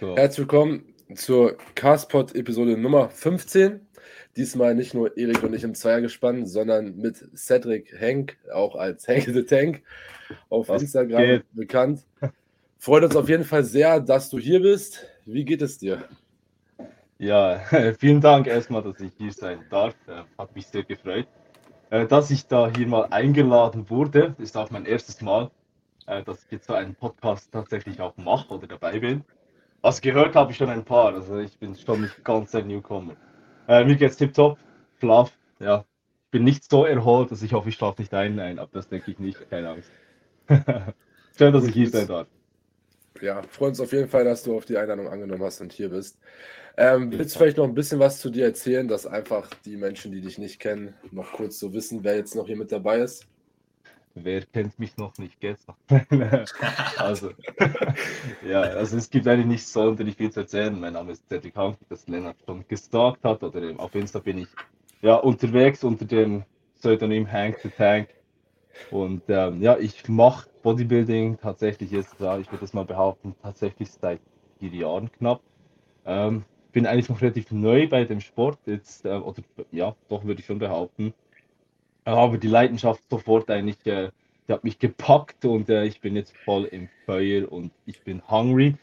Herzlich willkommen zur Castpod Episode Nummer 15. Diesmal nicht nur Erik und ich im Zweiergespann, sondern mit Cedric Henk, auch als Hank the Tank, auf Was Instagram geht? bekannt. Freut uns auf jeden Fall sehr, dass du hier bist. Wie geht es dir? Ja, vielen Dank erstmal, dass ich hier sein darf. Äh, hat mich sehr gefreut. Äh, dass ich da hier mal eingeladen wurde, ist auch mein erstes Mal, äh, dass ich jetzt so einen Podcast tatsächlich auch mache oder dabei bin. Was gehört habe ich schon ein paar, also ich bin schon nicht ganz ein Newcomer. Äh, mir geht's tipptopp, Schlaf, ja. Ich bin nicht so erholt, dass ich hoffe, ich schlafe nicht ein. Nein, aber das denke ich nicht, keine Angst. Schön, dass ich hier sein darf. Ja, freuen uns auf jeden Fall, dass du auf die Einladung angenommen hast und hier bist. Ähm, willst du vielleicht noch ein bisschen was zu dir erzählen, dass einfach die Menschen, die dich nicht kennen, noch kurz so wissen, wer jetzt noch hier mit dabei ist? Wer kennt mich noch nicht gestern? also, ja, also es gibt eigentlich nicht sonderlich viel zu erzählen. Mein Name ist Cedric Hank, das Lennart schon gestalkt hat, oder auf Insta bin ich ja unterwegs unter dem Pseudonym Hank the Tank. Und ähm, ja, ich mache Bodybuilding tatsächlich jetzt, ja, ich würde das mal behaupten, tatsächlich seit vier Jahren knapp. Ähm, bin eigentlich noch relativ neu bei dem Sport, jetzt, äh, oder ja, doch würde ich schon behaupten. Aber die Leidenschaft sofort eigentlich, äh, die hat mich gepackt und äh, ich bin jetzt voll im Feuer und ich bin hungry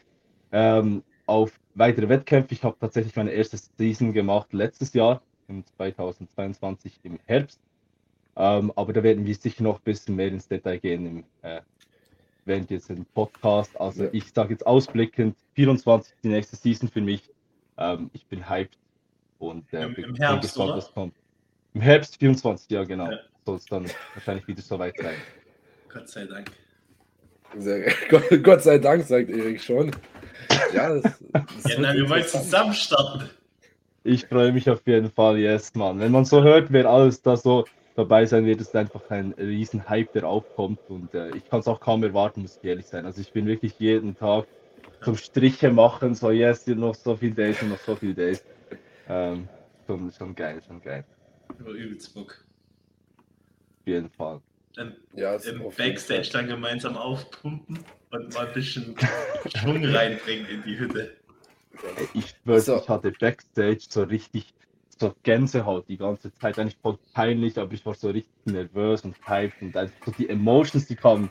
ähm, auf weitere Wettkämpfe. Ich habe tatsächlich meine erste Season gemacht letztes Jahr, im 2022 im Herbst. Ähm, aber da werden wir sicher noch ein bisschen mehr ins Detail gehen im, äh, während jetzt im Podcast. Also ja. ich sage jetzt ausblickend, 24 die nächste Season für mich. Ähm, ich bin hyped und äh, Im, bin, im Herbst, gespannt, was kommt. Im Herbst 24, ja genau. Ja. Soll es dann wahrscheinlich wieder so weit sein. Gott sei Dank. Sehr, Gott, Gott sei Dank, sagt Erik schon. Ja, das, das ja na, wir wollen zusammen starten. Ich freue mich auf jeden Fall, yes, Mann. Wenn man so hört, wer alles da so dabei sein wird, ist einfach ein riesen Hype, der aufkommt und äh, ich kann es auch kaum erwarten, muss ich ehrlich sein. Also ich bin wirklich jeden Tag zum Striche machen, so yes, noch so viele Days und noch so viele Days. Ähm, schon, schon geil, schon geil. Über übelst Bock. Auf jeden Fall. Dann ja, im Backstage dann gemeinsam aufpumpen und mal ein bisschen Schwung reinbringen in die Hütte. Ich schwöre, so. ich hatte Backstage so richtig so Gänsehaut die ganze Zeit. Eigentlich voll peinlich, aber ich war so richtig nervös und hyped und einfach so die Emotions, die kamen,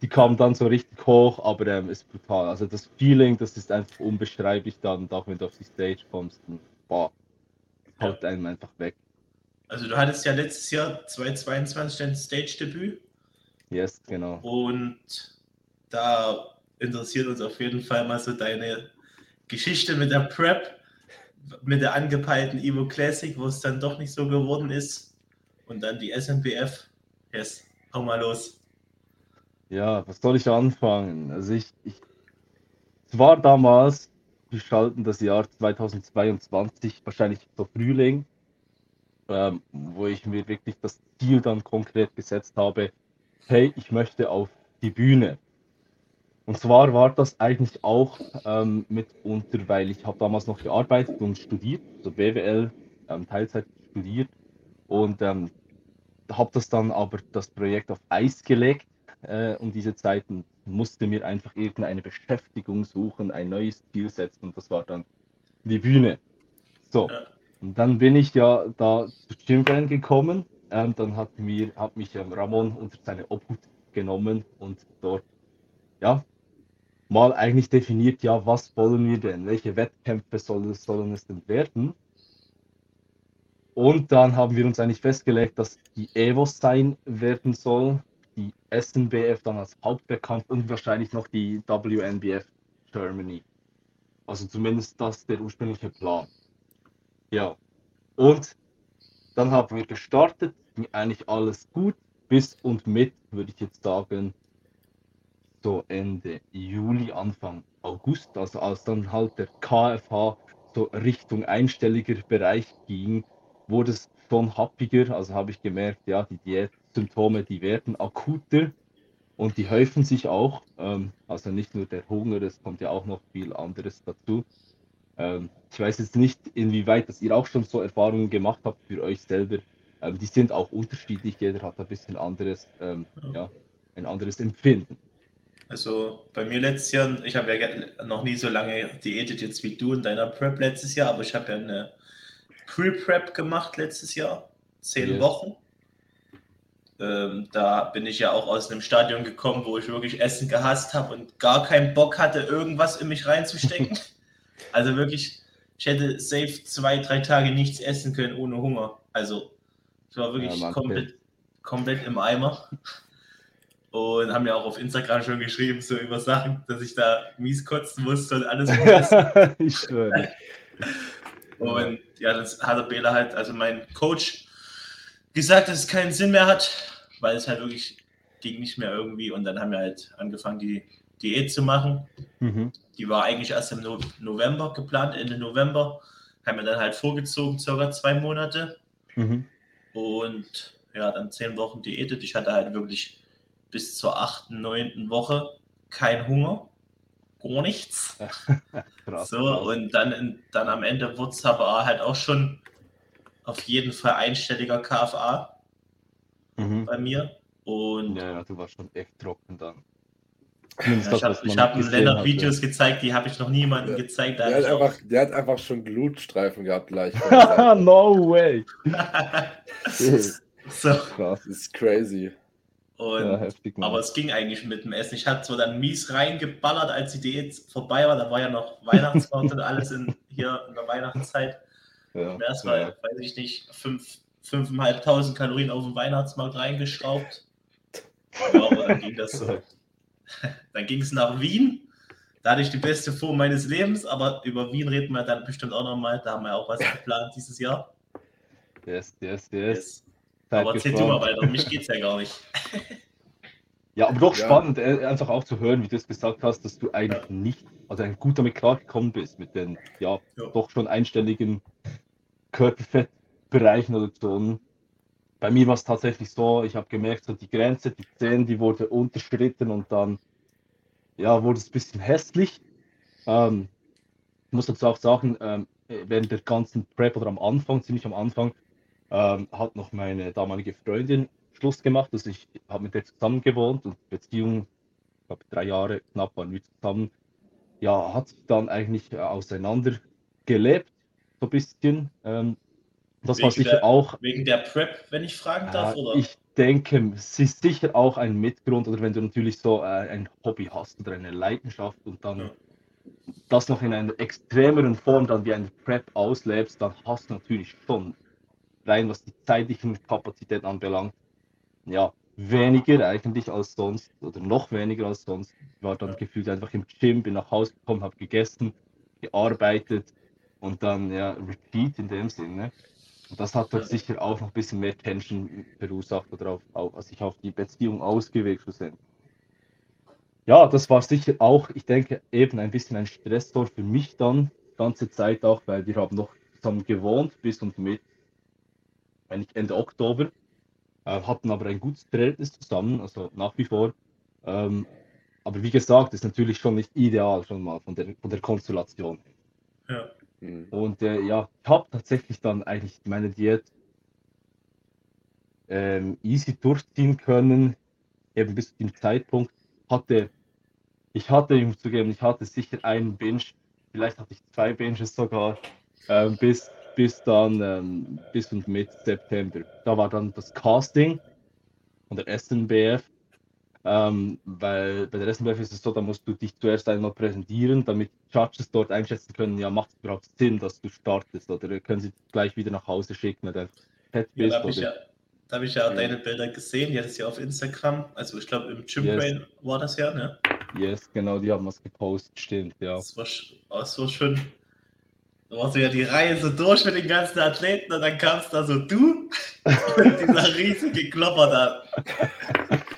die kamen dann so richtig hoch, aber ähm, ist brutal. Also das Feeling, das ist einfach unbeschreiblich dann, auch wenn du auf die Stage kommst und boah, haut einem einfach weg. Also du hattest ja letztes Jahr 2022 dein Stage-Debüt. Yes, genau. Und da interessiert uns auf jeden Fall mal so deine Geschichte mit der Prep mit der angepeilten Evo Classic, wo es dann doch nicht so geworden ist. Und dann die SMBF. Yes, hau mal los. Ja, was soll ich anfangen? Also ich, ich es war damals, wir schalten das Jahr 2022, wahrscheinlich so Frühling, ähm, wo ich mir wirklich das Ziel dann konkret gesetzt habe, hey, ich möchte auf die Bühne. Und zwar war das eigentlich auch ähm, mitunter, weil ich habe damals noch gearbeitet und studiert, so BWL, ähm, Teilzeit studiert und ähm, habe das dann aber das Projekt auf Eis gelegt äh, um diese Zeit und musste mir einfach irgendeine Beschäftigung suchen, ein neues Ziel setzen und das war dann die Bühne. So, und dann bin ich ja da zu Gymfan gekommen, ähm, dann hat, mir, hat mich ähm, Ramon unter seine Obhut genommen und dort ja, mal eigentlich definiert, ja, was wollen wir denn? Welche Wettkämpfe soll, sollen es denn werden? Und dann haben wir uns eigentlich festgelegt, dass die EVOS sein werden soll, die SNBF dann als Hauptwettkampf und wahrscheinlich noch die WNBF Germany. Also zumindest das der ursprüngliche Plan. Ja. Und dann haben wir gestartet, ging eigentlich alles gut, bis und mit, würde ich jetzt sagen, so Ende Juli, Anfang August, also als dann halt der KFH so Richtung einstelliger Bereich ging, wurde es schon happiger. Also habe ich gemerkt, ja, die Diätsymptome, die werden akuter und die häufen sich auch. Ähm, also nicht nur der Hunger, es kommt ja auch noch viel anderes dazu. Ähm, ich weiß jetzt nicht, inwieweit dass ihr auch schon so Erfahrungen gemacht habt für euch selber. Ähm, die sind auch unterschiedlich, jeder hat ein bisschen anderes, ähm, ja, ein anderes Empfinden. Also bei mir letztes Jahr, ich habe ja noch nie so lange diätet jetzt wie du in deiner Prep letztes Jahr, aber ich habe ja eine Pre-Prep gemacht letztes Jahr, zehn yes. Wochen. Ähm, da bin ich ja auch aus einem Stadion gekommen, wo ich wirklich Essen gehasst habe und gar keinen Bock hatte, irgendwas in mich reinzustecken. also wirklich, ich hätte safe zwei, drei Tage nichts essen können ohne Hunger. Also ich war wirklich ja, komplett, komplett im Eimer. Und haben ja auch auf Instagram schon geschrieben, so über Sachen, dass ich da mies kotzen musste und alles. ich schwöre. Und ja, das hat der Bela halt, also mein Coach, gesagt, dass es keinen Sinn mehr hat, weil es halt wirklich ging nicht mehr irgendwie. Und dann haben wir halt angefangen, die Diät zu machen. Mhm. Die war eigentlich erst im November geplant, Ende November. Haben wir dann halt vorgezogen, circa zwei Monate. Mhm. Und ja, dann zehn Wochen diätet. Ich hatte halt wirklich bis zur achten, neunten Woche kein Hunger. Gar nichts. so, und dann, dann am Ende wurde es aber halt auch schon auf jeden Fall einstelliger KFA mhm. bei mir. Und ja, ja, du warst schon echt trocken dann. Ja, ich habe hab Lennart Videos gezeigt, die habe ich noch niemandem der, gezeigt. Der hat, einfach, der hat, einfach, schon Glutstreifen gehabt gleich. no way. so. Krass, ist crazy. Und, ja, heftig, aber es ging eigentlich mit dem Essen. Ich hatte so dann mies reingeballert, als die Diät vorbei war. Da war ja noch Weihnachtsmarkt und alles in, hier in der Weihnachtszeit. Ja, Erstmal, ja. weiß ich nicht, 5.500 Kalorien auf dem Weihnachtsmarkt reingeschraubt. Ja, aber dann ging das so. Dann ging es nach Wien. Da hatte ich die beste Form meines Lebens, aber über Wien reden wir dann bestimmt auch nochmal. Da haben wir auch was geplant dieses Jahr. Yes, yes, yes. yes. Aber erzähl du mal weiter, um mich geht es ja gar nicht. Ja, aber doch ja. spannend, äh, einfach auch zu hören, wie du es gesagt hast, dass du eigentlich ja. nicht, also ein gut damit klargekommen bist, mit den ja, ja. doch schon einstelligen Körperfettbereichen oder so. Bei mir war es tatsächlich so, ich habe gemerkt, so die Grenze, die 10, die wurde unterschritten und dann ja, wurde es ein bisschen hässlich. Ähm, ich muss dazu auch sagen, ähm, während der ganzen Prep oder am Anfang, ziemlich am Anfang, ähm, hat noch meine damalige Freundin Schluss gemacht. Also ich habe mit der zusammen gewohnt und Beziehung, ich glaube drei Jahre knapp waren wir zusammen. Ja, hat sich dann eigentlich äh, auseinander gelebt, so ein bisschen. Ähm, das wegen war sicher der, auch. Wegen der Prep, wenn ich fragen darf, oder? Ich denke, es ist sicher auch ein Mitgrund, oder wenn du natürlich so äh, ein Hobby hast oder eine Leidenschaft und dann ja. das noch in einer extremeren Form dann wie eine Prep auslebst, dann hast du natürlich schon rein, was die zeitlichen Kapazitäten anbelangt, ja, weniger eigentlich als sonst oder noch weniger als sonst. Ich war dann gefühlt einfach im Gym, bin nach Hause gekommen, habe gegessen, gearbeitet und dann ja, repeat in dem Sinne. Und das hat dort sicher auch noch ein bisschen mehr Tension verursacht oder auf, auf, also sich auf die Beziehung ausgewirkt schlussendlich. Ja, das war sicher auch, ich denke, eben ein bisschen ein Stressor für mich dann, die ganze Zeit auch, weil wir haben noch zusammen gewohnt bis und mit eigentlich Ende Oktober, äh, hatten aber ein gutes Verhältnis zusammen, also nach wie vor. Ähm, aber wie gesagt, ist natürlich schon nicht ideal schon mal von der, von der Konstellation. Ja. Mhm. Und äh, ja, ich habe tatsächlich dann eigentlich meine Diät ähm, easy durchziehen können, eben bis zu dem Zeitpunkt. Hatte, ich hatte, ich muss zugeben, ich hatte sicher einen Binge, vielleicht hatte ich zwei Binges sogar, äh, bis bis dann ähm, bis und mit September. Da war dann das Casting von der SNBF. Ähm, weil bei der SNBF ist es so, da musst du dich zuerst einmal präsentieren, damit Judges dort einschätzen können, ja, macht es überhaupt Sinn, dass du startest oder können sie gleich wieder nach Hause schicken, wenn du fett bist. Ja, da habe ich, ja, hab ich ja, ja deine Bilder gesehen, die hattest ja auf Instagram, also ich glaube im Gym yes. War das ja, ne? Yes, genau, die haben was gepostet, stimmt, ja. Das war, das war schon da warst du ja die Reihe so durch mit den ganzen Athleten und dann kamst da so du und dieser riesige Klopper da.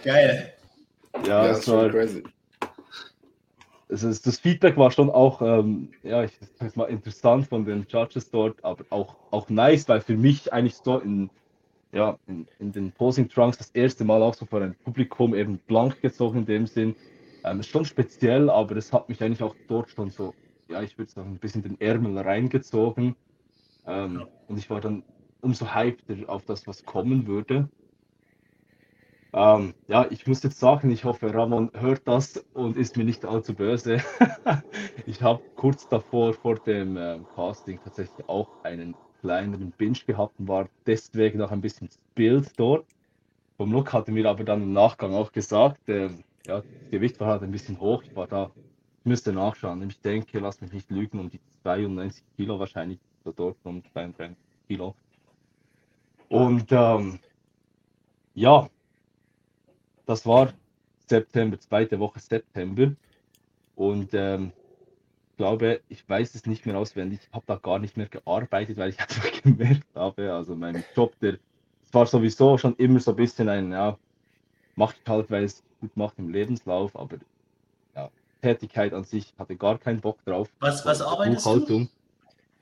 Geil. Ja, ja das war crazy. Also das Feedback war schon auch, ähm, ja, ich sag mal interessant von den Judges dort, aber auch, auch nice, weil für mich eigentlich so in, ja, in, in den Posing Trunks das erste Mal auch so vor einem Publikum eben blank gezogen in dem Sinn. Ähm, schon speziell, aber es hat mich eigentlich auch dort schon so ja, ich würde sagen, ein bisschen den Ärmel reingezogen. Ähm, und ich war dann umso hypter auf das, was kommen würde. Ähm, ja, ich muss jetzt sagen, ich hoffe, Ramon hört das und ist mir nicht allzu böse. ich habe kurz davor, vor dem ähm, Casting, tatsächlich auch einen kleineren Binge gehabt und war deswegen noch ein bisschen Bild dort. Vom Look hatte mir aber dann im Nachgang auch gesagt, äh, ja, das Gewicht war halt ein bisschen hoch. Ich war da, ich müsste nachschauen. Ich denke, lass mich nicht lügen, um die 92 Kilo wahrscheinlich, so dort um 32 Kilo. Und ähm, ja, das war September, zweite Woche September. Und ähm, ich glaube, ich weiß es nicht mehr auswendig. Ich habe da gar nicht mehr gearbeitet, weil ich einfach gemerkt habe, also mein Job, der war sowieso schon immer so ein bisschen ein, ja, mache ich halt, weil es gut macht im Lebenslauf, aber ja, Tätigkeit an sich hatte gar keinen Bock drauf. Was, was arbeitest Buchhaltung.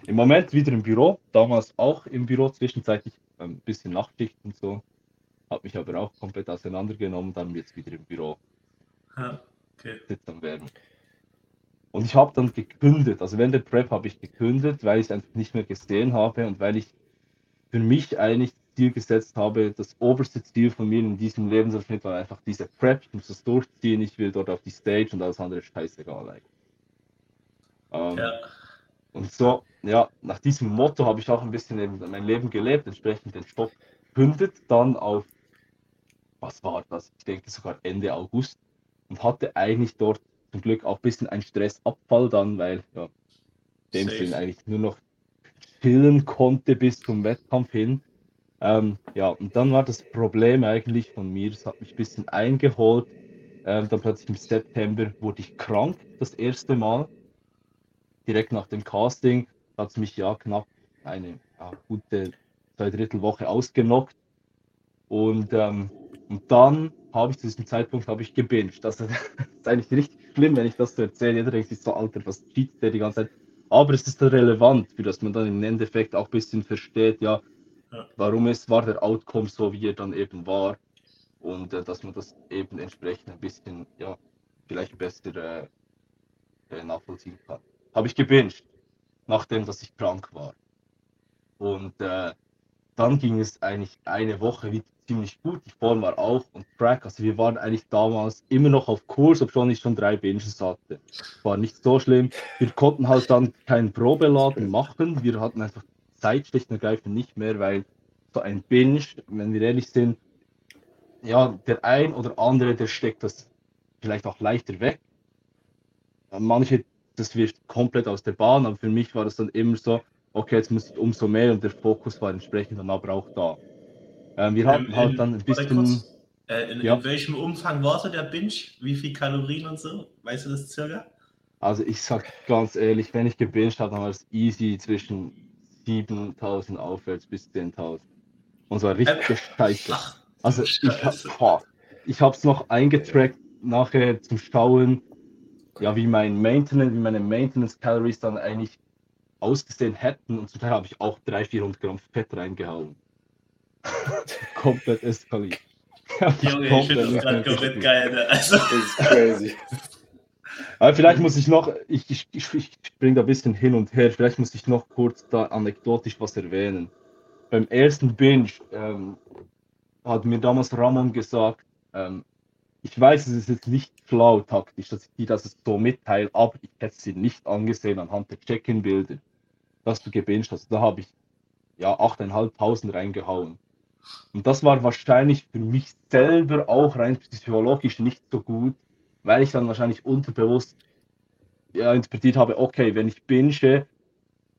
du? Im Moment wieder im Büro, damals auch im Büro, zwischenzeitlich ein bisschen Nachtschicht und so. Habe mich aber auch komplett auseinandergenommen, dann jetzt wieder im Büro ja, okay. sitzen werden. Und ich habe dann gekündigt, also während der Prep habe ich gekündigt, weil ich es einfach nicht mehr gesehen habe und weil ich für mich eigentlich das Ziel gesetzt habe, das oberste Ziel von mir in diesem Lebensabschnitt war einfach diese Prep, ich muss das durchziehen, ich will dort auf die Stage und alles andere scheißegal eigentlich. Ähm, ja. Und so, ja, nach diesem Motto habe ich auch ein bisschen mein Leben gelebt, entsprechend den Stopp gekündigt, dann auf was war das? Ich denke sogar Ende August und hatte eigentlich dort zum Glück auch ein bisschen einen Stressabfall dann, weil ja, dem Sinn eigentlich nur noch chillen konnte bis zum Wettkampf hin. Ähm, ja, und dann war das Problem eigentlich von mir, es hat mich ein bisschen eingeholt. Ähm, dann plötzlich im September wurde ich krank, das erste Mal. Direkt nach dem Casting hat es mich ja knapp eine ja, gute zwei Drittel Woche ausgenockt. Und ähm, und dann habe ich zu diesem Zeitpunkt habe ich gebinged. Das ist eigentlich richtig schlimm, wenn ich das so erzähle. Jeder denkt sich so, Alter, was cheat der die ganze Zeit? Aber es ist relevant, für das man dann im Endeffekt auch ein bisschen versteht, ja, ja. warum es war der Outcome so, wie er dann eben war. Und äh, dass man das eben entsprechend ein bisschen, ja, vielleicht besser äh, äh, nachvollziehen kann. Habe ich gebinged, nachdem, dass ich krank war. Und äh, dann ging es eigentlich eine Woche wieder ziemlich gut. Die Form war auch und Track. Also wir waren eigentlich damals immer noch auf Kurs, obwohl ich schon drei Binges hatte. War nicht so schlimm. Wir konnten halt dann keinen Probeladen machen. Wir hatten einfach Zeit schlicht und ergreifend nicht mehr, weil so ein Binge, wenn wir ehrlich sind, ja, der ein oder andere, der steckt das vielleicht auch leichter weg. Manche, das wird komplett aus der Bahn, aber für mich war das dann immer so, okay, jetzt muss ich umso mehr und der Fokus war entsprechend dann aber auch da. Ähm, wir hatten ähm, halt dann ein bisschen. Äh, in, ja. in, welchem Umfang war so der Binge? Wie viel Kalorien und so? Weißt du das circa? Also ich sag ganz ehrlich, wenn ich gebinged habe, dann war es easy zwischen 7000 aufwärts bis 10.000. Und zwar richtig ähm, scheiße. Ach, also ich, hab, ich habe es noch eingetrackt nachher zum Schauen, ja, wie mein Maintenance, wie meine Maintenance Calories dann eigentlich ausgesehen hätten. Und zum Teil habe ich auch 300, 400 Gramm Fett reingehauen. komplett eskaliert. Junge, ich finde das gerade komplett geil. Ne? Also. Das ist crazy. Aber vielleicht muss ich noch, ich, ich, ich, ich springe da ein bisschen hin und her, vielleicht muss ich noch kurz da anekdotisch was erwähnen. Beim ersten Binge ähm, hat mir damals Ramon gesagt, ähm, ich weiß, es ist jetzt nicht schlau taktisch, dass ich dir das so mitteile, aber ich hätte sie nicht angesehen anhand der Check-in-Bilder, dass du gebinged hast. Da habe ich ja 8.500 reingehauen. Und das war wahrscheinlich für mich selber auch rein psychologisch nicht so gut, weil ich dann wahrscheinlich unterbewusst ja, interpretiert habe, okay, wenn ich binge,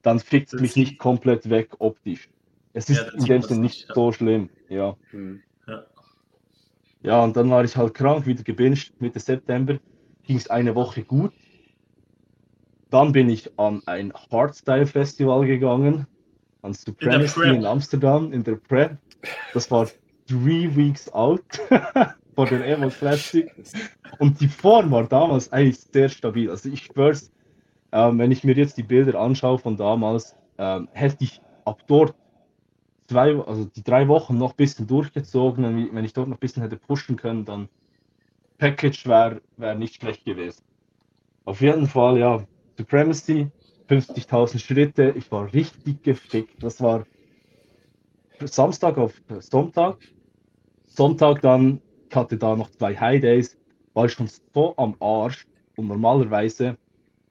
dann fickt es mich nicht komplett weg optisch. Es ist ja, in dem Sinne nicht ja. so schlimm, ja. Hm. ja. Ja, und dann war ich halt krank, wieder gebinged, Mitte September, ging es eine Woche gut. Dann bin ich an ein Hardstyle-Festival gegangen, an Supremacy in, in Amsterdam, in der Prep. Das war three weeks out vor der Evo Classic. Und die Form war damals eigentlich sehr stabil. Also ich schwör's, ähm, wenn ich mir jetzt die Bilder anschaue von damals, ähm, hätte ich ab dort zwei, also die drei Wochen noch ein bisschen durchgezogen. Wenn ich dort noch ein bisschen hätte pushen können, dann Package wäre wär nicht schlecht gewesen. Auf jeden Fall, ja, Supremacy, 50.000 Schritte, ich war richtig gefickt. Das war Samstag auf Sonntag. Sonntag dann ich hatte da noch zwei High Days, war ich schon so am Arsch. Und normalerweise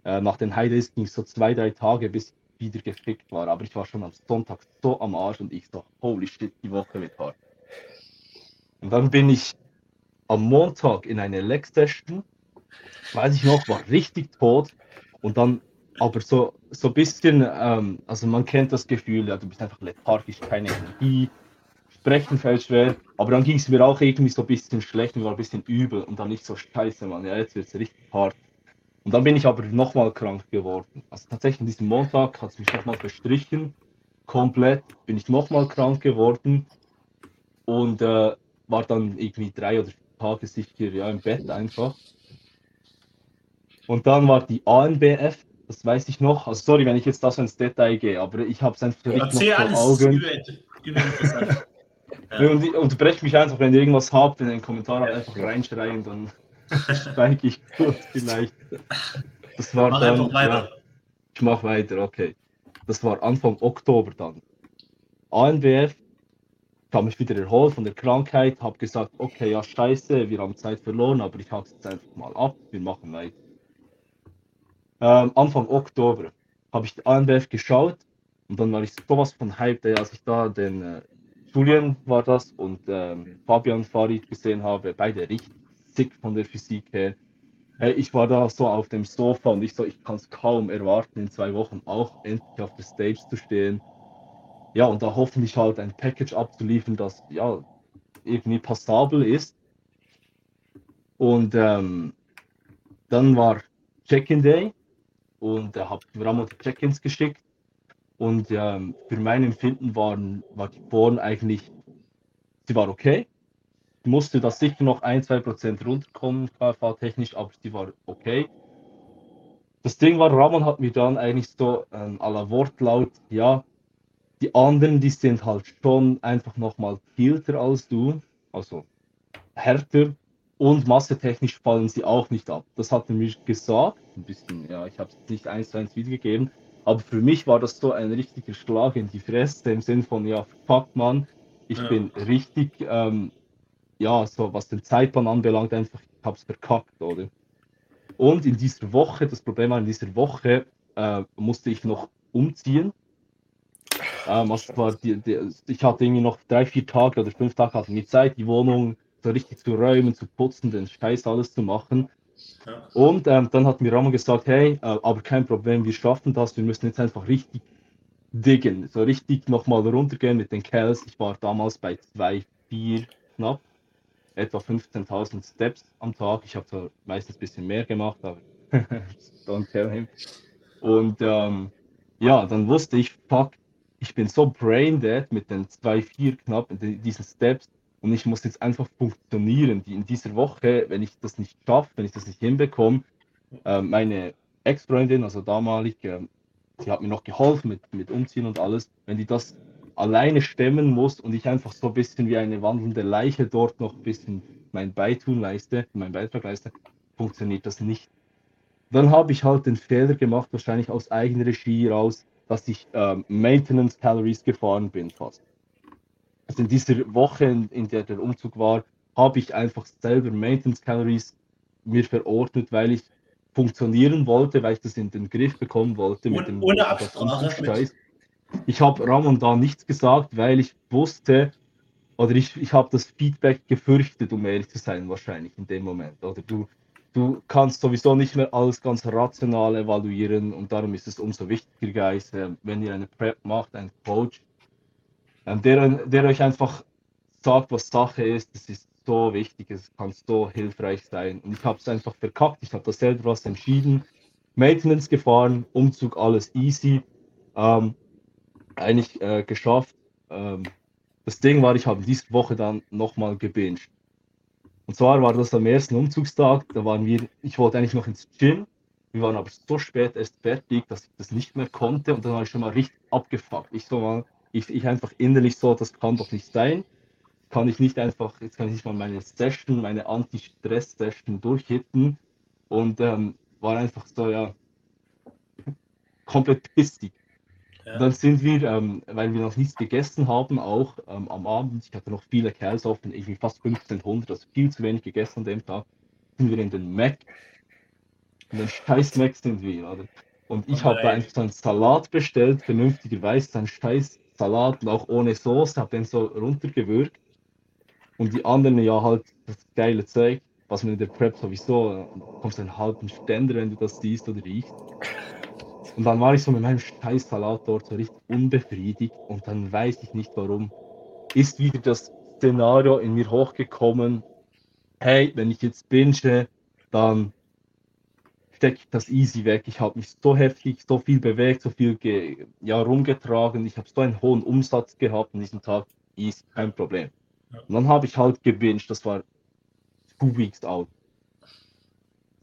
äh, nach den High Days ging es so zwei, drei Tage, bis ich wieder gefickt war. Aber ich war schon am Sonntag so am Arsch und ich so, holy shit, die Woche wird hart. Und dann bin ich am Montag in eine Leg-Session, weiß ich noch, war richtig tot. Und dann aber so, so ein bisschen, ähm, also man kennt das Gefühl, ja, du bist einfach lethargisch, keine Energie, sprechen fällt schwer, aber dann ging es mir auch irgendwie so ein bisschen schlecht und war ein bisschen übel und dann nicht so scheiße, Mann, ja, jetzt wird es richtig hart. Und dann bin ich aber nochmal krank geworden. Also tatsächlich an diesem Montag hat es mich nochmal verstrichen, komplett, bin ich nochmal krank geworden und äh, war dann irgendwie drei oder vier Tage sicher ja, im Bett einfach. Und dann war die ANBF, das weiß ich noch. Also sorry, wenn ich jetzt das ins Detail gehe, aber ich habe es einfach Erzähl noch vor Augen. Ja. Und unterbreche mich einfach, wenn ihr irgendwas habt, in den Kommentaren einfach reinschreien, dann steige ich gut vielleicht. Das war mach dann. Ja, ich mache weiter, okay. Das war Anfang Oktober dann. ANBF, ich habe mich wieder erholt von der Krankheit, habe gesagt, okay, ja scheiße, wir haben Zeit verloren, aber ich hake es jetzt einfach mal ab, wir machen weiter. Ähm, Anfang Oktober habe ich die ANBF geschaut und dann war ich sowas von hyped, als ich da den äh, Julian war das und ähm, Fabian Farid gesehen habe, beide richtig sick von der Physik her. Hey, ich war da so auf dem Sofa und ich so, ich kann es kaum erwarten, in zwei Wochen auch endlich auf der Stage zu stehen. Ja, und da hoffentlich halt ein Package abzuliefern, das ja irgendwie passabel ist. Und ähm, dann war Check-in Day und er hat Ramon die Check-ins geschickt. Und ähm, für mein Empfinden waren, war die Born eigentlich, sie war okay. Ich musste da sicher noch ein, zwei Prozent runterkommen, KFA-technisch, aber sie war okay. Das Ding war, Ramon hat mir dann eigentlich so ähm, aller Wortlaut, ja, die anderen, die sind halt schon einfach nochmal kilter als du, also härter und massetechnisch fallen sie auch nicht ab. Das hat er mir gesagt, ein bisschen, ja, ich habe es nicht eins zu eins wiedergegeben, aber für mich war das so ein richtiger Schlag in die Fresse, im Sinn von, ja, fuck man, ich ja. bin richtig, ähm, ja, so was den Zeitplan anbelangt, einfach, ich hab's verkackt, oder? Und in dieser Woche, das Problem war, in dieser Woche äh, musste ich noch umziehen. Ähm, also war die, die, ich hatte irgendwie noch drei, vier Tage oder fünf Tage hatte ich Zeit, die Wohnung so richtig zu räumen, zu putzen, den Scheiß alles zu machen. Ja. Und ähm, dann hat mir Ramon gesagt, hey, äh, aber kein Problem, wir schaffen das, wir müssen jetzt einfach richtig diggen, so richtig nochmal runtergehen mit den Kells. Ich war damals bei 2, 4 knapp, etwa 15.000 Steps am Tag. Ich habe zwar meistens ein bisschen mehr gemacht, aber don't tell him. Und ähm, ja, dann wusste ich, fuck, ich bin so brain dead mit den 2, 4 knapp in diesen Steps und ich muss jetzt einfach funktionieren. Die in dieser Woche, wenn ich das nicht schaffe, wenn ich das nicht hinbekomme, äh, meine Ex-Freundin, also damalig, äh, sie hat mir noch geholfen mit, mit Umziehen und alles, wenn die das alleine stemmen muss und ich einfach so ein bisschen wie eine wandelnde Leiche dort noch ein bisschen mein Beitun leiste, meinen Beitrag leiste, funktioniert das nicht. Dann habe ich halt den Fehler gemacht, wahrscheinlich aus eigener Regie raus, dass ich ähm, Maintenance Calories gefahren bin fast also in dieser Woche, in, der der Umzug war, habe ich einfach selber Maintenance Calories mir verordnet, weil ich funktionieren wollte, weil ich das in den Griff bekommen wollte. mit dem ohne Absprache. Ich habe Ramon da nichts gesagt, weil ich wusste, oder ich, ich habe das Feedback gefürchtet, um ehrlich zu sein, wahrscheinlich in dem Moment. Oder du, du kannst sowieso nicht mehr alles ganz rational evaluieren und darum ist es umso wichtiger, Guys, äh, wenn ihr eine Prep macht, einen Coach, der, der euch einfach sagt, was Sache ist. Das ist so wichtig, es kann so hilfreich sein. Und ich habe es einfach verkackt. Ich habe das selber was entschieden. Maintenance gefahren, Umzug, alles easy. Ähm, eigentlich äh, geschafft. Ähm, das Ding war, ich habe diese Woche dann nochmal gebinged. Und zwar war das am ersten Umzugstag. Da waren wir, ich wollte eigentlich noch ins Gym. Wir waren aber so spät erst fertig, dass ich das nicht mehr konnte. Und dann war ich schon mal richtig abgefuckt. Ich so mal, ich, ich einfach innerlich so, das kann doch nicht sein. Kann ich nicht einfach, jetzt kann ich nicht mal meine Session, meine Anti-Stress-Session durchhitten und ähm, war einfach so, ja, komplett pissig. Ja. Dann sind wir, ähm, weil wir noch nichts gegessen haben, auch ähm, am Abend, ich hatte noch viele Kerls offen, irgendwie fast 1500, also viel zu wenig gegessen an dem Tag, sind wir in den Mac. In den scheiß Mac sind wir, oder? Und ich oh habe da einfach so einen Salat bestellt, vernünftigerweise, so einen scheiß Salat, und auch ohne Soße, habe den so runtergewürgt. Und die anderen ja halt das geile Zeug, was man in der Prep sowieso, du kommst einen halben Ständer, wenn du das siehst oder riechst. Und dann war ich so mit meinem scheiß Salat dort so richtig unbefriedigt und dann weiß ich nicht warum. Ist wieder das Szenario in mir hochgekommen, hey, wenn ich jetzt binge, dann stecke ich das easy weg. Ich habe mich so heftig, so viel bewegt, so viel ja, rumgetragen. Ich habe so einen hohen Umsatz gehabt an diesem Tag. Easy, kein Problem. Ja. Und dann habe ich halt gebinged. Das war two weeks out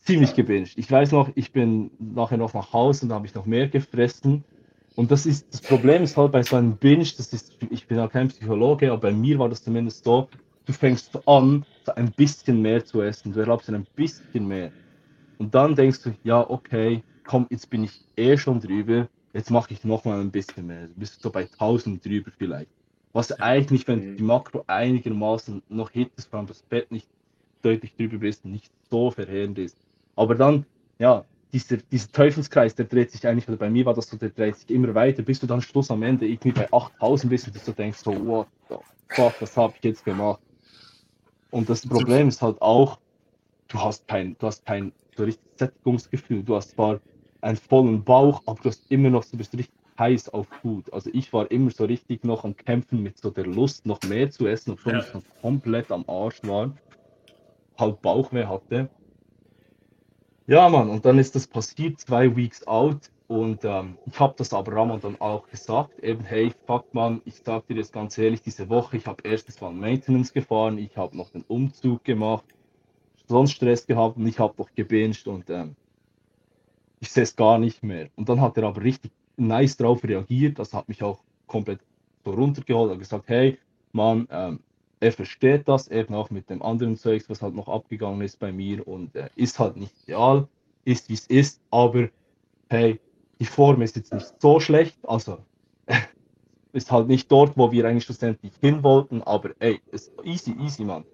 ziemlich gebinged. Ich weiß noch, ich bin nachher noch nach Hause und habe ich noch mehr gefressen. Und das ist das Problem ist halt bei so einem Binge, das ist, ich bin ja kein Psychologe, aber bei mir war das zumindest so, du fängst an, ein bisschen mehr zu essen, du erlaubst ein bisschen mehr. Und dann denkst du, ja, okay, komm, jetzt bin ich eh schon drüber, jetzt mache ich noch mal ein bisschen mehr. Du bist so bei 1000 drüber vielleicht. Was eigentlich, wenn du die Makro einigermaßen noch hittest, vor allem das Bett nicht deutlich drüber bist, nicht so verheerend ist. Aber dann, ja, dieser, dieser Teufelskreis, der dreht sich eigentlich, oder bei mir war das so, der dreht sich immer weiter, bis du dann Schluss am Ende irgendwie bei 8000 bist und du denkst so, what the fuck, was habe ich jetzt gemacht? Und das Problem ist halt auch, du hast kein, du hast kein so richtig Sättigungsgefühl. Du hast zwar einen vollen Bauch, aber du hast immer noch, du bist richtig heiß auf Food. Also ich war immer so richtig noch am Kämpfen mit so der Lust, noch mehr zu essen, obwohl ja. ich noch komplett am Arsch war, halt Bauchweh hatte. Ja, Mann, und dann ist das passiert, zwei Weeks out. Und ähm, ich habe das aber Ramon dann auch gesagt, eben, hey, fuck man, ich sag dir das ganz ehrlich, diese Woche, ich habe erstens mal Maintenance gefahren, ich habe noch den Umzug gemacht, sonst Stress gehabt und ich habe noch gebinged und ähm, ich sehe es gar nicht mehr. Und dann hat er aber richtig nice drauf reagiert, das hat mich auch komplett so runtergeholt und gesagt, hey, Mann, ähm, er versteht das eben auch mit dem anderen Zeugs, was halt noch abgegangen ist bei mir und äh, ist halt nicht ideal, ist wie es ist, aber hey, die Form ist jetzt nicht so schlecht, also ist halt nicht dort, wo wir eigentlich schlussendlich hin wollten, aber ey, ist easy, easy, Mann.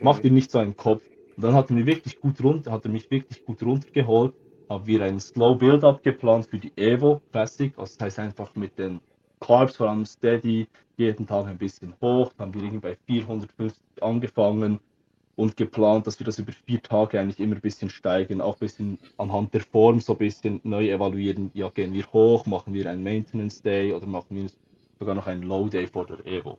Mach dir nicht so einen Kopf. Und dann hat er mich wirklich gut runter, hat er mich wirklich gut runtergeholt, haben wir einen Slow Build-Up geplant für die Evo Classic, also das heißt einfach mit den Carbs, vor allem Steady, jeden Tag ein bisschen hoch. Dann haben wir irgendwie bei 450 angefangen und geplant, dass wir das über vier Tage eigentlich immer ein bisschen steigen, auch ein bisschen anhand der Form so ein bisschen neu evaluieren. Ja, gehen wir hoch, machen wir einen Maintenance Day oder machen wir sogar noch einen Low Day vor der Evo.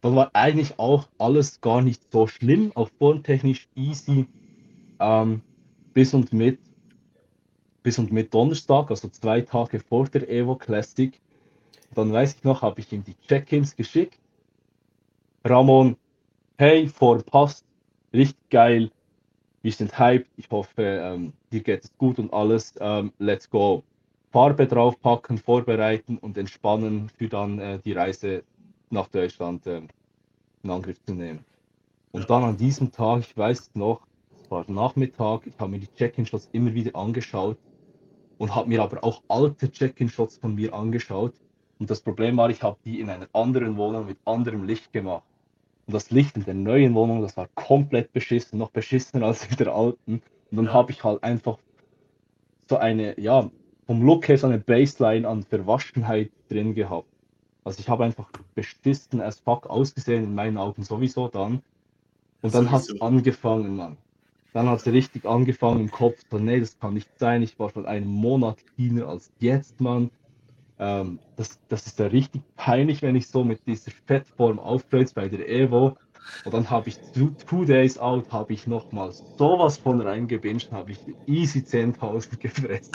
Das war eigentlich auch alles gar nicht so schlimm, auch formtechnisch easy ähm, bis und mit bis und mit Donnerstag, also zwei Tage vor der Evo Classic. Dann weiß ich noch, habe ich ihm die Check-ins geschickt. Ramon, hey, vorpasst, richtig geil. Wir sind hyped. Ich hoffe, ähm, dir geht es gut und alles. Ähm, let's go. Farbe draufpacken, vorbereiten und entspannen für dann äh, die Reise nach Deutschland äh, in Angriff zu nehmen. Und dann an diesem Tag, ich weiß noch, es war Nachmittag, ich habe mir die Check-in-Shots immer wieder angeschaut und habe mir aber auch alte Check-in-Shots von mir angeschaut. Und das Problem war, ich habe die in einer anderen Wohnung mit anderem Licht gemacht. Und das Licht in der neuen Wohnung, das war komplett beschissen, noch beschissener als in der alten. Und dann ja. habe ich halt einfach so eine, ja, vom Look her so eine Baseline an Verwaschenheit drin gehabt. Also ich habe einfach beschissen as fuck ausgesehen, in meinen Augen sowieso dann. Und dann hat es angefangen, Mann. Dann hat es richtig angefangen im Kopf, so, nee, das kann nicht sein. Ich war schon einen Monat cleaner als jetzt, Mann. Ähm, das, das ist ja richtig peinlich, wenn ich so mit dieser Fettform aufkreuze bei der Evo. Und dann habe ich two, two, Days out, habe ich nochmal sowas von reingebinged, habe ich easy 10.000 gefressen.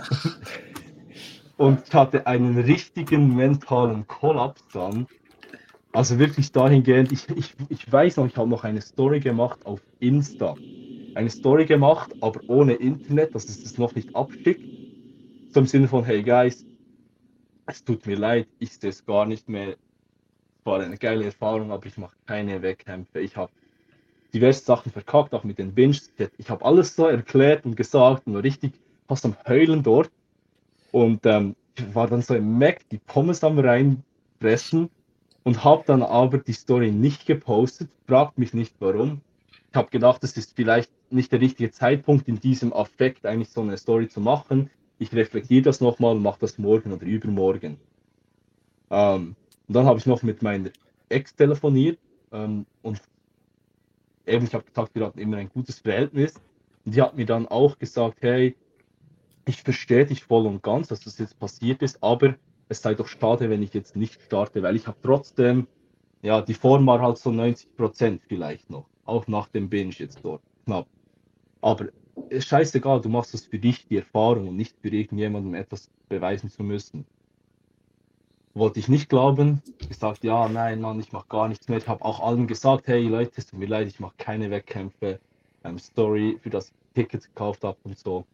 Und ich hatte einen richtigen mentalen Kollaps dann. Also wirklich dahingehend, ich, ich, ich weiß noch, ich habe noch eine Story gemacht auf Insta eine Story gemacht, aber ohne Internet, dass es das noch nicht abschickt. Im Sinne von, hey Guys, es tut mir leid, ich sehe es gar nicht mehr. War eine geile Erfahrung, aber ich mache keine Wettkämpfe. Ich habe diverse Sachen verkackt, auch mit den Binges. Ich habe alles so erklärt und gesagt und war richtig fast am Heulen dort. Und ähm, war dann so im Mac, die Pommes am reinpressen und habe dann aber die Story nicht gepostet. Fragt mich nicht warum. Ich habe gedacht, es ist vielleicht nicht der richtige Zeitpunkt, in diesem Affekt eigentlich so eine Story zu machen. Ich reflektiere das nochmal und mache das morgen oder übermorgen. Ähm, und dann habe ich noch mit meiner Ex telefoniert ähm, und eben, ich habe gesagt, wir hatten immer ein gutes Verhältnis. Und die hat mir dann auch gesagt, hey, ich verstehe dich voll und ganz, dass das jetzt passiert ist, aber es sei doch schade, wenn ich jetzt nicht starte, weil ich habe trotzdem, ja, die Form war halt so 90 Prozent vielleicht noch, auch nach dem Binge jetzt dort, knapp. Aber ist scheißegal, du machst das für dich, die Erfahrung und nicht für irgendjemandem etwas beweisen zu müssen. Wollte ich nicht glauben, gesagt, ja, nein, Mann, ich mache gar nichts mehr. Ich habe auch allen gesagt, hey Leute, es tut mir leid, ich mache keine Wettkämpfe, ähm, Story, für das Ticket gekauft habe und so.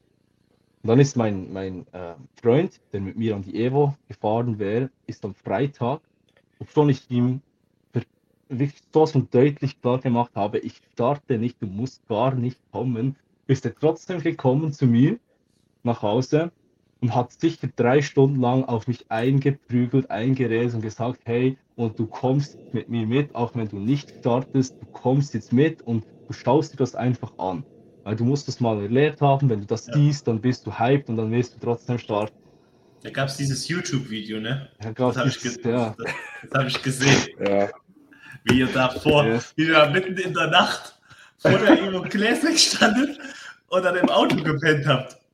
Und dann ist mein, mein äh, Freund, der mit mir an die Evo gefahren wäre, ist am Freitag, obwohl ich ihm wirklich so von deutlich klar gemacht habe, ich starte nicht, du musst gar nicht kommen, ist er trotzdem gekommen zu mir nach Hause und hat sicher drei Stunden lang auf mich eingeprügelt, eingeredet und gesagt, hey, und du kommst mit mir mit, auch wenn du nicht startest, du kommst jetzt mit und du schaust dir das einfach an. Weil du musst das mal erlebt haben, wenn du das ja. siehst, dann bist du hyped und dann wirst du trotzdem starten. Da gab es dieses YouTube-Video, ne? Ja, das habe ich, ja. das, hab ich gesehen. Ja. Wie ihr da vor, yes. wie ihr da mitten in der Nacht vor der Evo Classic standet und dann im Auto gepennt habt.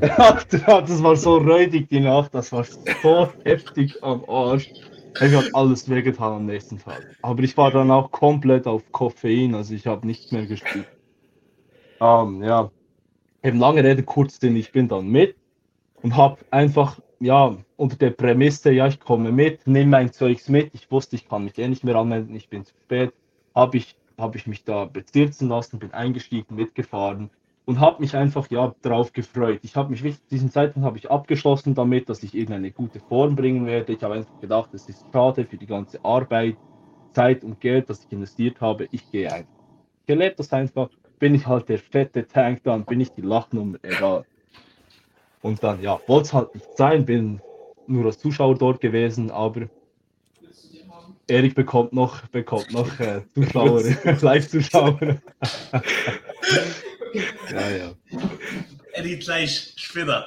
Ja, das war so räudig die Nacht, das war so heftig am Arsch. Ich habe alles wehgetan am nächsten Tag. Aber ich war dann auch komplett auf Koffein, also ich habe nichts mehr gespielt. Ähm, ja, eben lange Rede, kurz Sinn, ich bin dann mit und habe einfach, ja, unter der Prämisse, ja, ich komme mit, nehme mein Zeugs mit. Ich wusste, ich kann mich eh nicht mehr anmelden, ich bin zu spät. Habe ich, hab ich mich da bezirzen lassen, bin eingestiegen, mitgefahren und habe mich einfach ja darauf gefreut. Ich habe mich diesen Zeitpunkt habe ich abgeschlossen damit, dass ich irgendeine gute Form bringen werde. Ich habe einfach gedacht, es ist schade für die ganze Arbeit, Zeit und Geld, das ich investiert habe. Ich gehe einfach. Ich erlebe das einfach bin ich halt der fette Tank, dann bin ich die Lachnummer, egal. Und dann, ja, wollte es halt nicht sein, bin nur als Zuschauer dort gewesen, aber Erik bekommt noch, bekommt noch äh, Zuschauer, Live-Zuschauer. ja, ja. Erik gleich später.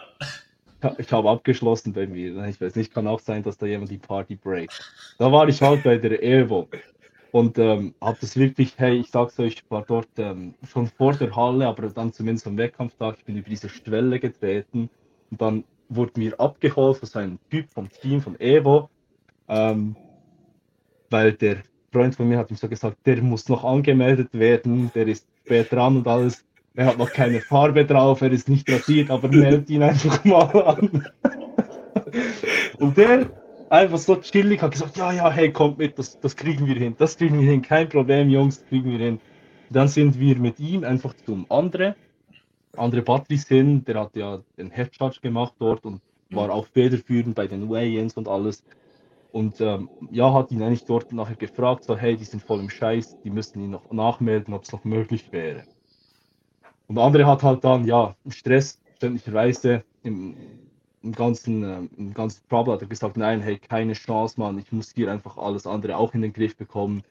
Ich habe abgeschlossen bei mir. Ich weiß nicht, kann auch sein, dass da jemand die Party breakt. Da war ich halt bei der Evo. Und ähm, habe das wirklich, hey, ich sag's euch, ich war dort ähm, schon vor der Halle, aber dann zumindest am Wettkampftag, ich bin über diese Schwelle getreten und dann wurde mir abgeholt von so einem Typ vom Team von Evo, ähm, weil der Freund von mir hat ihm so gesagt, der muss noch angemeldet werden, der ist spät dran und alles. Er hat noch keine Farbe drauf, er ist nicht rasiert, aber meldet ihn einfach mal an. und der einfach so chillig, hat gesagt, ja, ja, hey, kommt mit, das, das kriegen wir hin, das kriegen wir hin, kein Problem, Jungs, kriegen wir hin. Dann sind wir mit ihm einfach zum andere, andere Patrice hin, der hat ja den Headcharge gemacht dort und war auch federführend bei den Weigh-ins und alles. Und ähm, ja, hat ihn eigentlich dort nachher gefragt, so, hey, die sind voll im Scheiß, die müssen ihn noch nachmelden, ob es noch möglich wäre. Und der andere hat halt dann, ja, Stress, verständlicherweise, im, im ganzen, äh, im ganzen Trouble hat er gesagt, nein, hey, keine Chance, Mann, ich muss hier einfach alles andere auch in den Griff bekommen.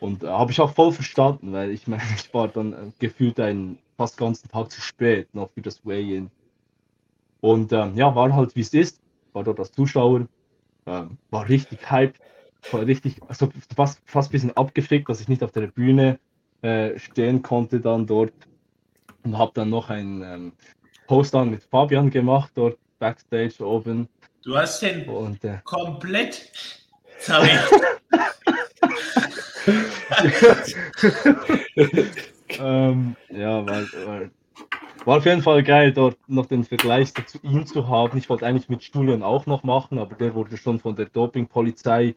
Und äh, habe ich auch voll verstanden, weil ich meine, ich war dann äh, gefühlt einen fast ganzen Tag zu spät noch für das Weigh-In. Und ähm, ja, war halt wie es ist, war dort als Zuschauer, ähm, war richtig hype, war richtig, also fast, fast ein bisschen abgefickt, dass ich nicht auf der Bühne äh, stehen konnte dann dort und habe dann noch ein ähm, Post dann mit Fabian gemacht dort Backstage oben. Du hast den und, äh, komplett sorry. ähm, ja, weil, weil, war auf jeden Fall geil, dort noch den Vergleich zu ihm zu haben. Ich wollte eigentlich mit Julian auch noch machen, aber der wurde schon von der Dopingpolizei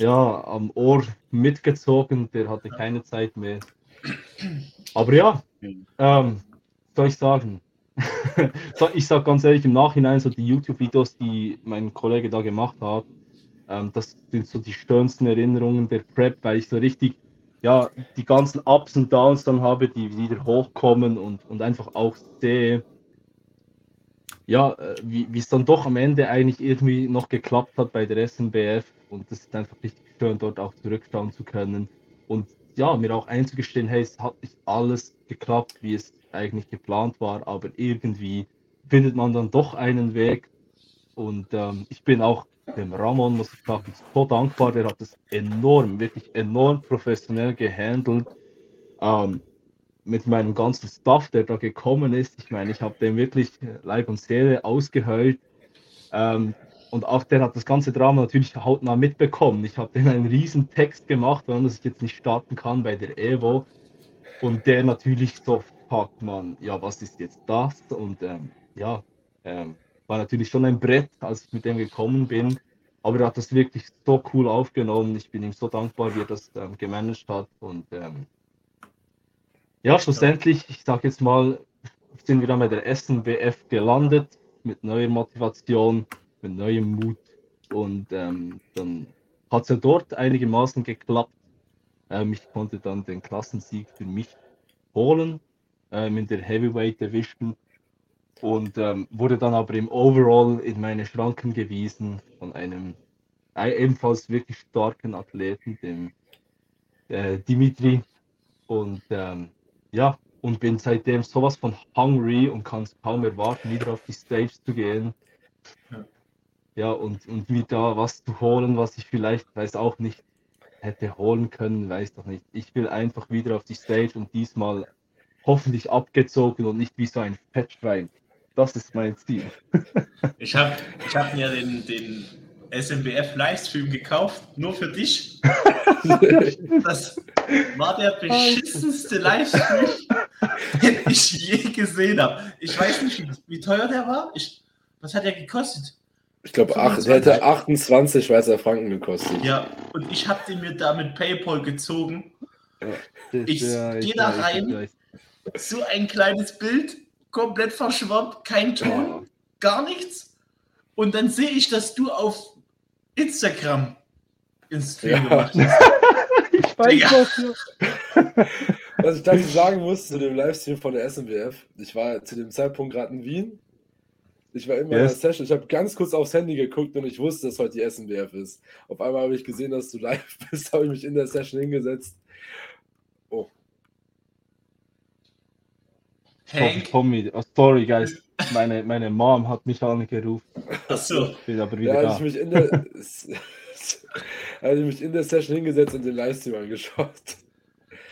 ja, am Ohr mitgezogen. Der hatte keine Zeit mehr. Aber ja, ähm, soll ich sagen, ich sag ganz ehrlich, im Nachhinein, so die YouTube-Videos, die mein Kollege da gemacht hat, ähm, das sind so die schönsten Erinnerungen der Prep, weil ich so richtig, ja, die ganzen Ups und Downs dann habe, die wieder hochkommen und, und einfach auch sehe, ja, äh, wie es dann doch am Ende eigentlich irgendwie noch geklappt hat bei der SNBF und das ist einfach richtig schön, dort auch zurückschauen zu können und ja, mir auch einzugestehen, hey, es hat nicht alles geklappt, wie es eigentlich geplant war, aber irgendwie findet man dann doch einen Weg und ähm, ich bin auch dem Ramon, muss ich sagen, so dankbar, der hat das enorm, wirklich enorm professionell gehandelt. Ähm, mit meinem ganzen Stuff, der da gekommen ist. Ich meine, ich habe dem wirklich Leib und Seele ausgeheult. Ähm, und auch der hat das ganze Drama natürlich hautnah mitbekommen. Ich habe dem einen riesen Text gemacht, warum ich jetzt nicht starten kann bei der Evo. Und der natürlich so, fuck man, ja, was ist jetzt das? Und ähm, ja, ähm, war natürlich schon ein Brett, als ich mit dem gekommen bin. Aber er hat das wirklich so cool aufgenommen. Ich bin ihm so dankbar, wie er das ähm, gemanagt hat. Und ähm, ja, schlussendlich, ich sage jetzt mal, sind wir dann bei der SNBF gelandet mit neuer Motivation, mit neuem Mut und ähm, dann hat es ja dort einigermaßen geklappt. Ähm, ich konnte dann den Klassensieg für mich holen ähm, in der Heavyweight Division und ähm, wurde dann aber im Overall in meine Schranken gewiesen von einem ebenfalls wirklich starken Athleten, dem äh, Dimitri. Und ähm, ja, und bin seitdem sowas von hungry und kann es kaum erwarten, wieder auf die Stage zu gehen. Ja, und, und da was zu holen, was ich vielleicht, weiß auch nicht, hätte holen können, weiß doch nicht. Ich will einfach wieder auf die Stage und diesmal hoffentlich abgezogen und nicht wie so ein Fettschwein. Das ist mein Ziel. ich habe ich hab mir den, den SMBF Livestream gekauft, nur für dich. Das war der beschissenste Livestream, den ich je gesehen habe. Ich weiß nicht, wie teuer der war. Ich, was hat der gekostet? Ich glaube, der hätte 28 Schweizer Franken gekostet. Ja, und ich habe den mir da mit PayPal gezogen. ich ja, gehe da rein, so ein kleines Bild, komplett verschwommen, kein Ton, gar nichts. Und dann sehe ich, dass du auf Instagram ins Stream ja. gemacht hast. ich weiß ja. Was ich dazu sagen muss zu dem Livestream von der SMWF, ich war zu dem Zeitpunkt gerade in Wien. Ich war immer yes. in der Session. Ich habe ganz kurz aufs Handy geguckt und ich wusste, dass heute die SMWF ist. Auf einmal habe ich gesehen, dass du live bist, habe ich mich in der Session hingesetzt. Hank? Tommy, oh, sorry, guys. Meine, meine Mom hat mich angerufen. Achso. Ich bin aber wieder ja, da. Ich mich in der, also mich in der Session hingesetzt und den Livestream angeschaut.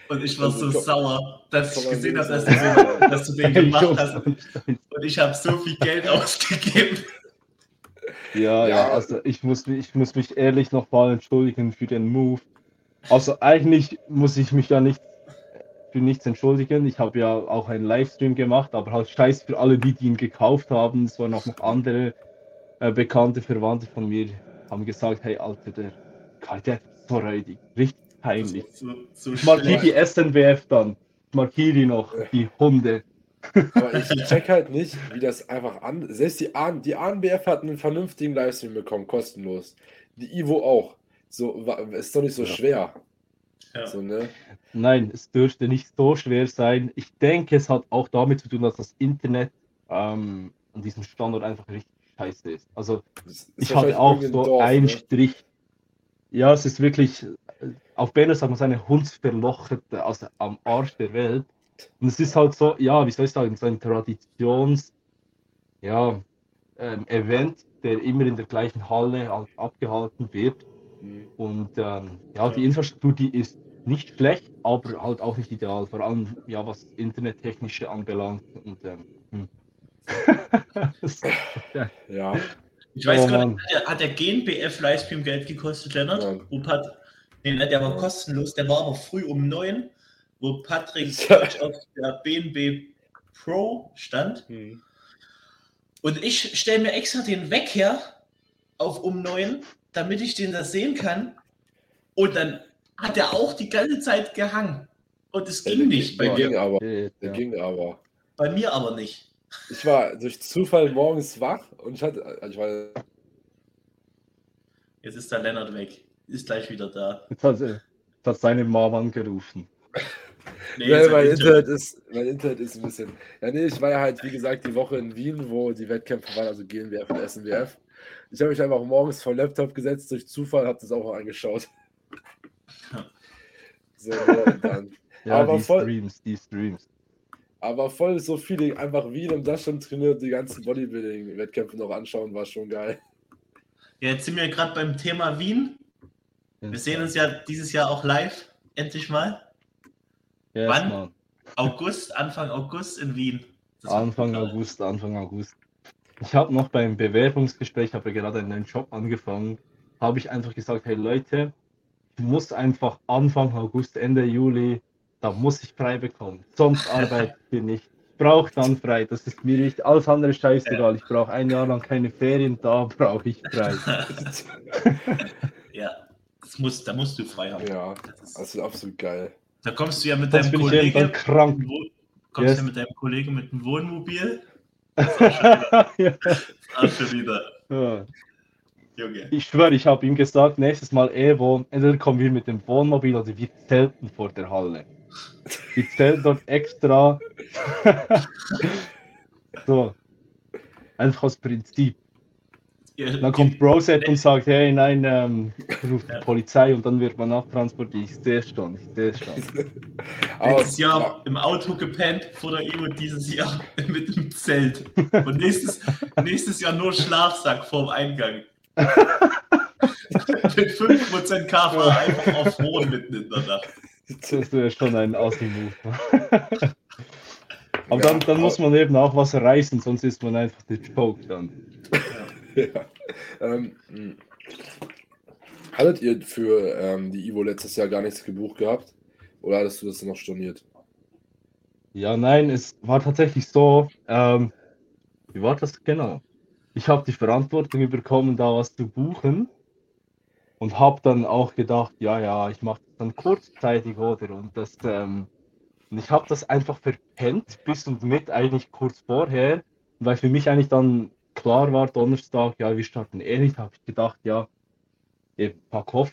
Und ich war also, so sauer, dass ich gesehen habe, dass, du, dass du den gemacht hast. Und ich habe so viel Geld ausgegeben. Ja, ja, ja, also ich muss, ich muss mich ehrlich nochmal entschuldigen für den Move. Also eigentlich muss ich mich ja nicht für nichts entschuldigen. Ich habe ja auch einen Livestream gemacht, aber halt scheiß für alle, die, die ihn gekauft haben. Es waren auch noch andere äh, bekannte Verwandte von mir, haben gesagt, hey Alter, der Kai, der ist so räudig, richtig peinlich. So, so ich markiere die SNWF dann. Ich markiere die noch, die Hunde. Aber ich check halt nicht, wie das einfach an. Selbst die, AN, die ANBF hat einen vernünftigen Livestream bekommen, kostenlos. Die Ivo auch. So, ist doch nicht so ja. schwer. Ja. So, ne? Nein, es dürfte nicht so schwer sein. Ich denke, es hat auch damit zu tun, dass das Internet ähm, an diesem Standort einfach richtig scheiße ist. Also ist ich hatte auch so Dorf, einen ne? Strich. Ja, es ist wirklich, auf Berner sagt man seine Hundsverlocherte, also am Arsch der Welt. Und es ist halt so, ja, wie soll ich sagen, so ein Traditions, ja, ähm, Event, der immer in der gleichen Halle halt abgehalten wird. Und ähm, ja, die Infrastruktur, die ist nicht schlecht, aber halt auch nicht ideal, vor allem ja, was Internettechnische anbelangt. Und, ähm, hm. ja. Ich weiß oh, gar nicht, hat der, hat der GNBF Livestream Geld gekostet, Lennart? Ja. Wo Pat nee, der war kostenlos, der war aber früh um neun, wo Patrick auf der BNB Pro stand. Hm. Und ich stelle mir extra den Weg her auf um neun, damit ich den da sehen kann. Und dann hat er auch die ganze Zeit gehangen. Und es ging ja, nicht bei mir. Ging aber. Der ja. ging aber. Bei mir aber nicht. Ich war durch Zufall morgens wach und ich hatte. Also ich war Jetzt ist der Lennart weg. Ist gleich wieder da. Jetzt hat, jetzt hat seine Mom angerufen. Nee, nee mein, Internet ist, mein Internet ist ein bisschen. Ja, nee, ich war ja halt, wie gesagt, die Woche in Wien, wo die Wettkämpfe waren, also GNWF und SNWF. Ich habe mich einfach morgens vor Laptop gesetzt, durch Zufall, habe das auch angeschaut. So, dann. ja, aber die voll, Streams, die Streams. Aber voll so viele einfach Wien und das schon trainiert, die ganzen Bodybuilding-Wettkämpfe noch anschauen, war schon geil. Ja, jetzt sind wir gerade beim Thema Wien. Wir sehen uns ja dieses Jahr auch live, endlich mal. Yes, Wann? Man. August, Anfang August in Wien. Anfang August, Anfang August. Ich habe noch beim Bewerbungsgespräch, habe gerade einen neuen Job angefangen, habe ich einfach gesagt, hey Leute, ich muss einfach Anfang August, Ende Juli, da muss ich frei bekommen. Sonst arbeite ich nicht. Ich brauche dann frei. Das ist mir nicht alles andere scheißegal. Ich brauche ein Jahr lang keine Ferien, da brauche ich frei. ja, das muss, da musst du frei haben. Ja, das ist absolut geil. Da kommst du ja mit deinem Kollegen. Krank. Kommst yes. ja mit deinem Kollegen mit dem Wohnmobil. Ja. schon wieder. Ja. Junge. Ich schwöre, ich habe ihm gesagt, nächstes Mal Evo, entweder kommen wir mit dem Wohnmobil oder wir zelten vor der Halle. Wir zelten dort extra. so. Einfach aus Prinzip. Dann kommt Broset und sagt, hey, nein, ähm, ruft die Polizei und dann wird man nachtransportiert. Ich sehe schon, ich sehe schon. Letztes Jahr im Auto gepennt vor der EU dieses Jahr mit dem Zelt. Und nächstes, nächstes Jahr nur Schlafsack vorm Eingang. mit 5% KFA einfach auf Hohen mitten in der Nacht. Das wäre schon ein Aussie-Move. Aber ja, dann, dann muss man eben auch was reißen, sonst ist man einfach der Joke dann. Ähm, hm. hattet ihr für ähm, die Ivo letztes Jahr gar nichts gebucht gehabt? Oder hattest du das noch storniert? Ja, nein, es war tatsächlich so. Ähm, wie war das genau? Ich habe die Verantwortung bekommen, da was zu buchen. Und habe dann auch gedacht, ja, ja, ich mache das dann kurzzeitig, oder? Und das, ähm, und ich habe das einfach verpennt, bis und mit eigentlich kurz vorher, weil für mich eigentlich dann klar war, Donnerstag, ja, wir starten eh nicht, habe ich gedacht, ja, eben pack auf,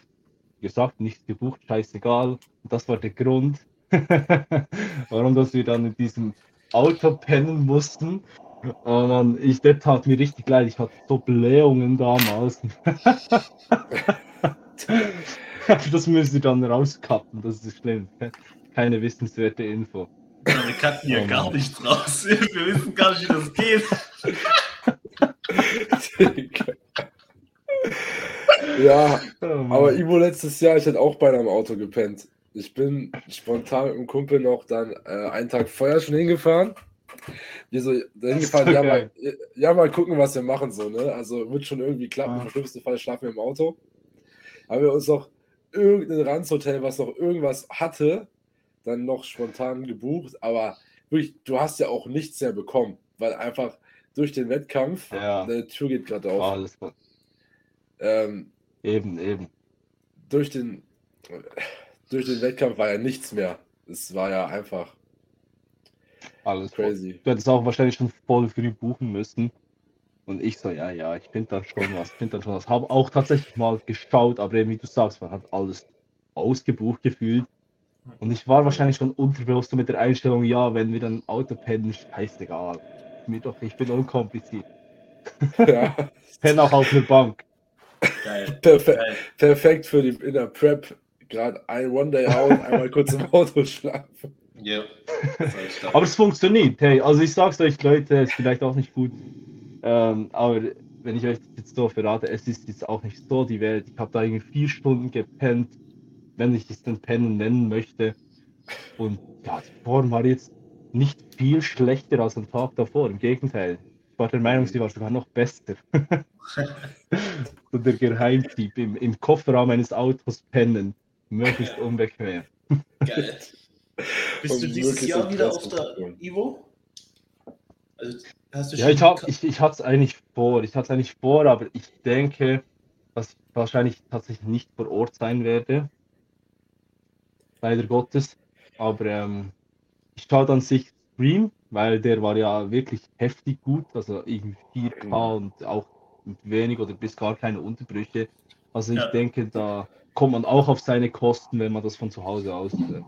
gesagt, nichts gebucht, scheißegal. Und das war der Grund, warum dass wir dann in diesem Auto pennen mussten. Und dann, ich, das tat mir richtig leid, ich hatte so Blähungen damals. das müssen sie dann rauskappen, das ist schlimm. Keine wissenswerte Info. Ja, wir cutten hier oh, gar nichts raus. Wir wissen gar nicht, wie das geht. Ja, oh aber Ivo letztes Jahr, ich hatte auch beinahe im Auto gepennt. Ich bin spontan mit dem Kumpel noch dann äh, einen Tag vorher schon hingefahren. Wir so hingefahren, ja mal, ja, mal gucken, was wir machen, so, ne? Also wird schon irgendwie klappen. Ah. Im schlimmsten Fall schlafen wir im Auto. Haben wir uns noch irgendein Ranzhotel, was noch irgendwas hatte, dann noch spontan gebucht. Aber wirklich, du hast ja auch nichts mehr bekommen, weil einfach durch den Wettkampf. Ja. Deine Tür geht gerade auf. Alles gut. Ähm, eben, eben. Durch den, durch den Wettkampf war ja nichts mehr. Es war ja einfach alles crazy. Voll. Du hättest auch wahrscheinlich schon voll früh buchen müssen. Und ich so, ja, ja, ich finde da schon was, ich finde da schon was. Habe auch tatsächlich mal geschaut, aber eben wie du sagst, man hat alles ausgebucht gefühlt. Und ich war wahrscheinlich schon unterbewusst mit der Einstellung, ja, wenn wir dann Auto pennen, scheißegal mir doch, ich bin unkompliziert. Ja. Penn auch auf eine Bank. Geil. Perfe Geil. Perfekt für die in der Prep. Gerade ein One-Day out, einmal kurz im Auto schlafen. Ja. aber es funktioniert. Hey, also ich sag's euch, Leute, ist vielleicht auch nicht gut. Ähm, aber wenn ich euch jetzt so verrate, es ist jetzt auch nicht so die Welt. Ich habe da irgendwie vier Stunden gepennt, wenn ich es denn Pennen nennen möchte. Und ja, die Form war jetzt nicht viel schlechter als am Tag davor. Im Gegenteil. Ich war der Meinung, sie war sogar noch besser. so der Geheimtipp im, im Kofferraum eines Autos pennen. Möglichst unbequem. Geil. Bist du dieses Jahr wieder auf der Ivo? Also, ja, ich, hab, ich, ich hatte es eigentlich vor. Ich hatte es eigentlich vor, aber ich denke, dass ich wahrscheinlich tatsächlich nicht vor Ort sein werde. Leider Gottes. Aber ähm, ich schaue dann sich Stream, weil der war ja wirklich heftig gut, also irgendwie 4K genau. und auch mit wenig oder bis gar keine Unterbrüche. Also ich ja. denke, da kommt man auch auf seine Kosten, wenn man das von zu Hause aus äh,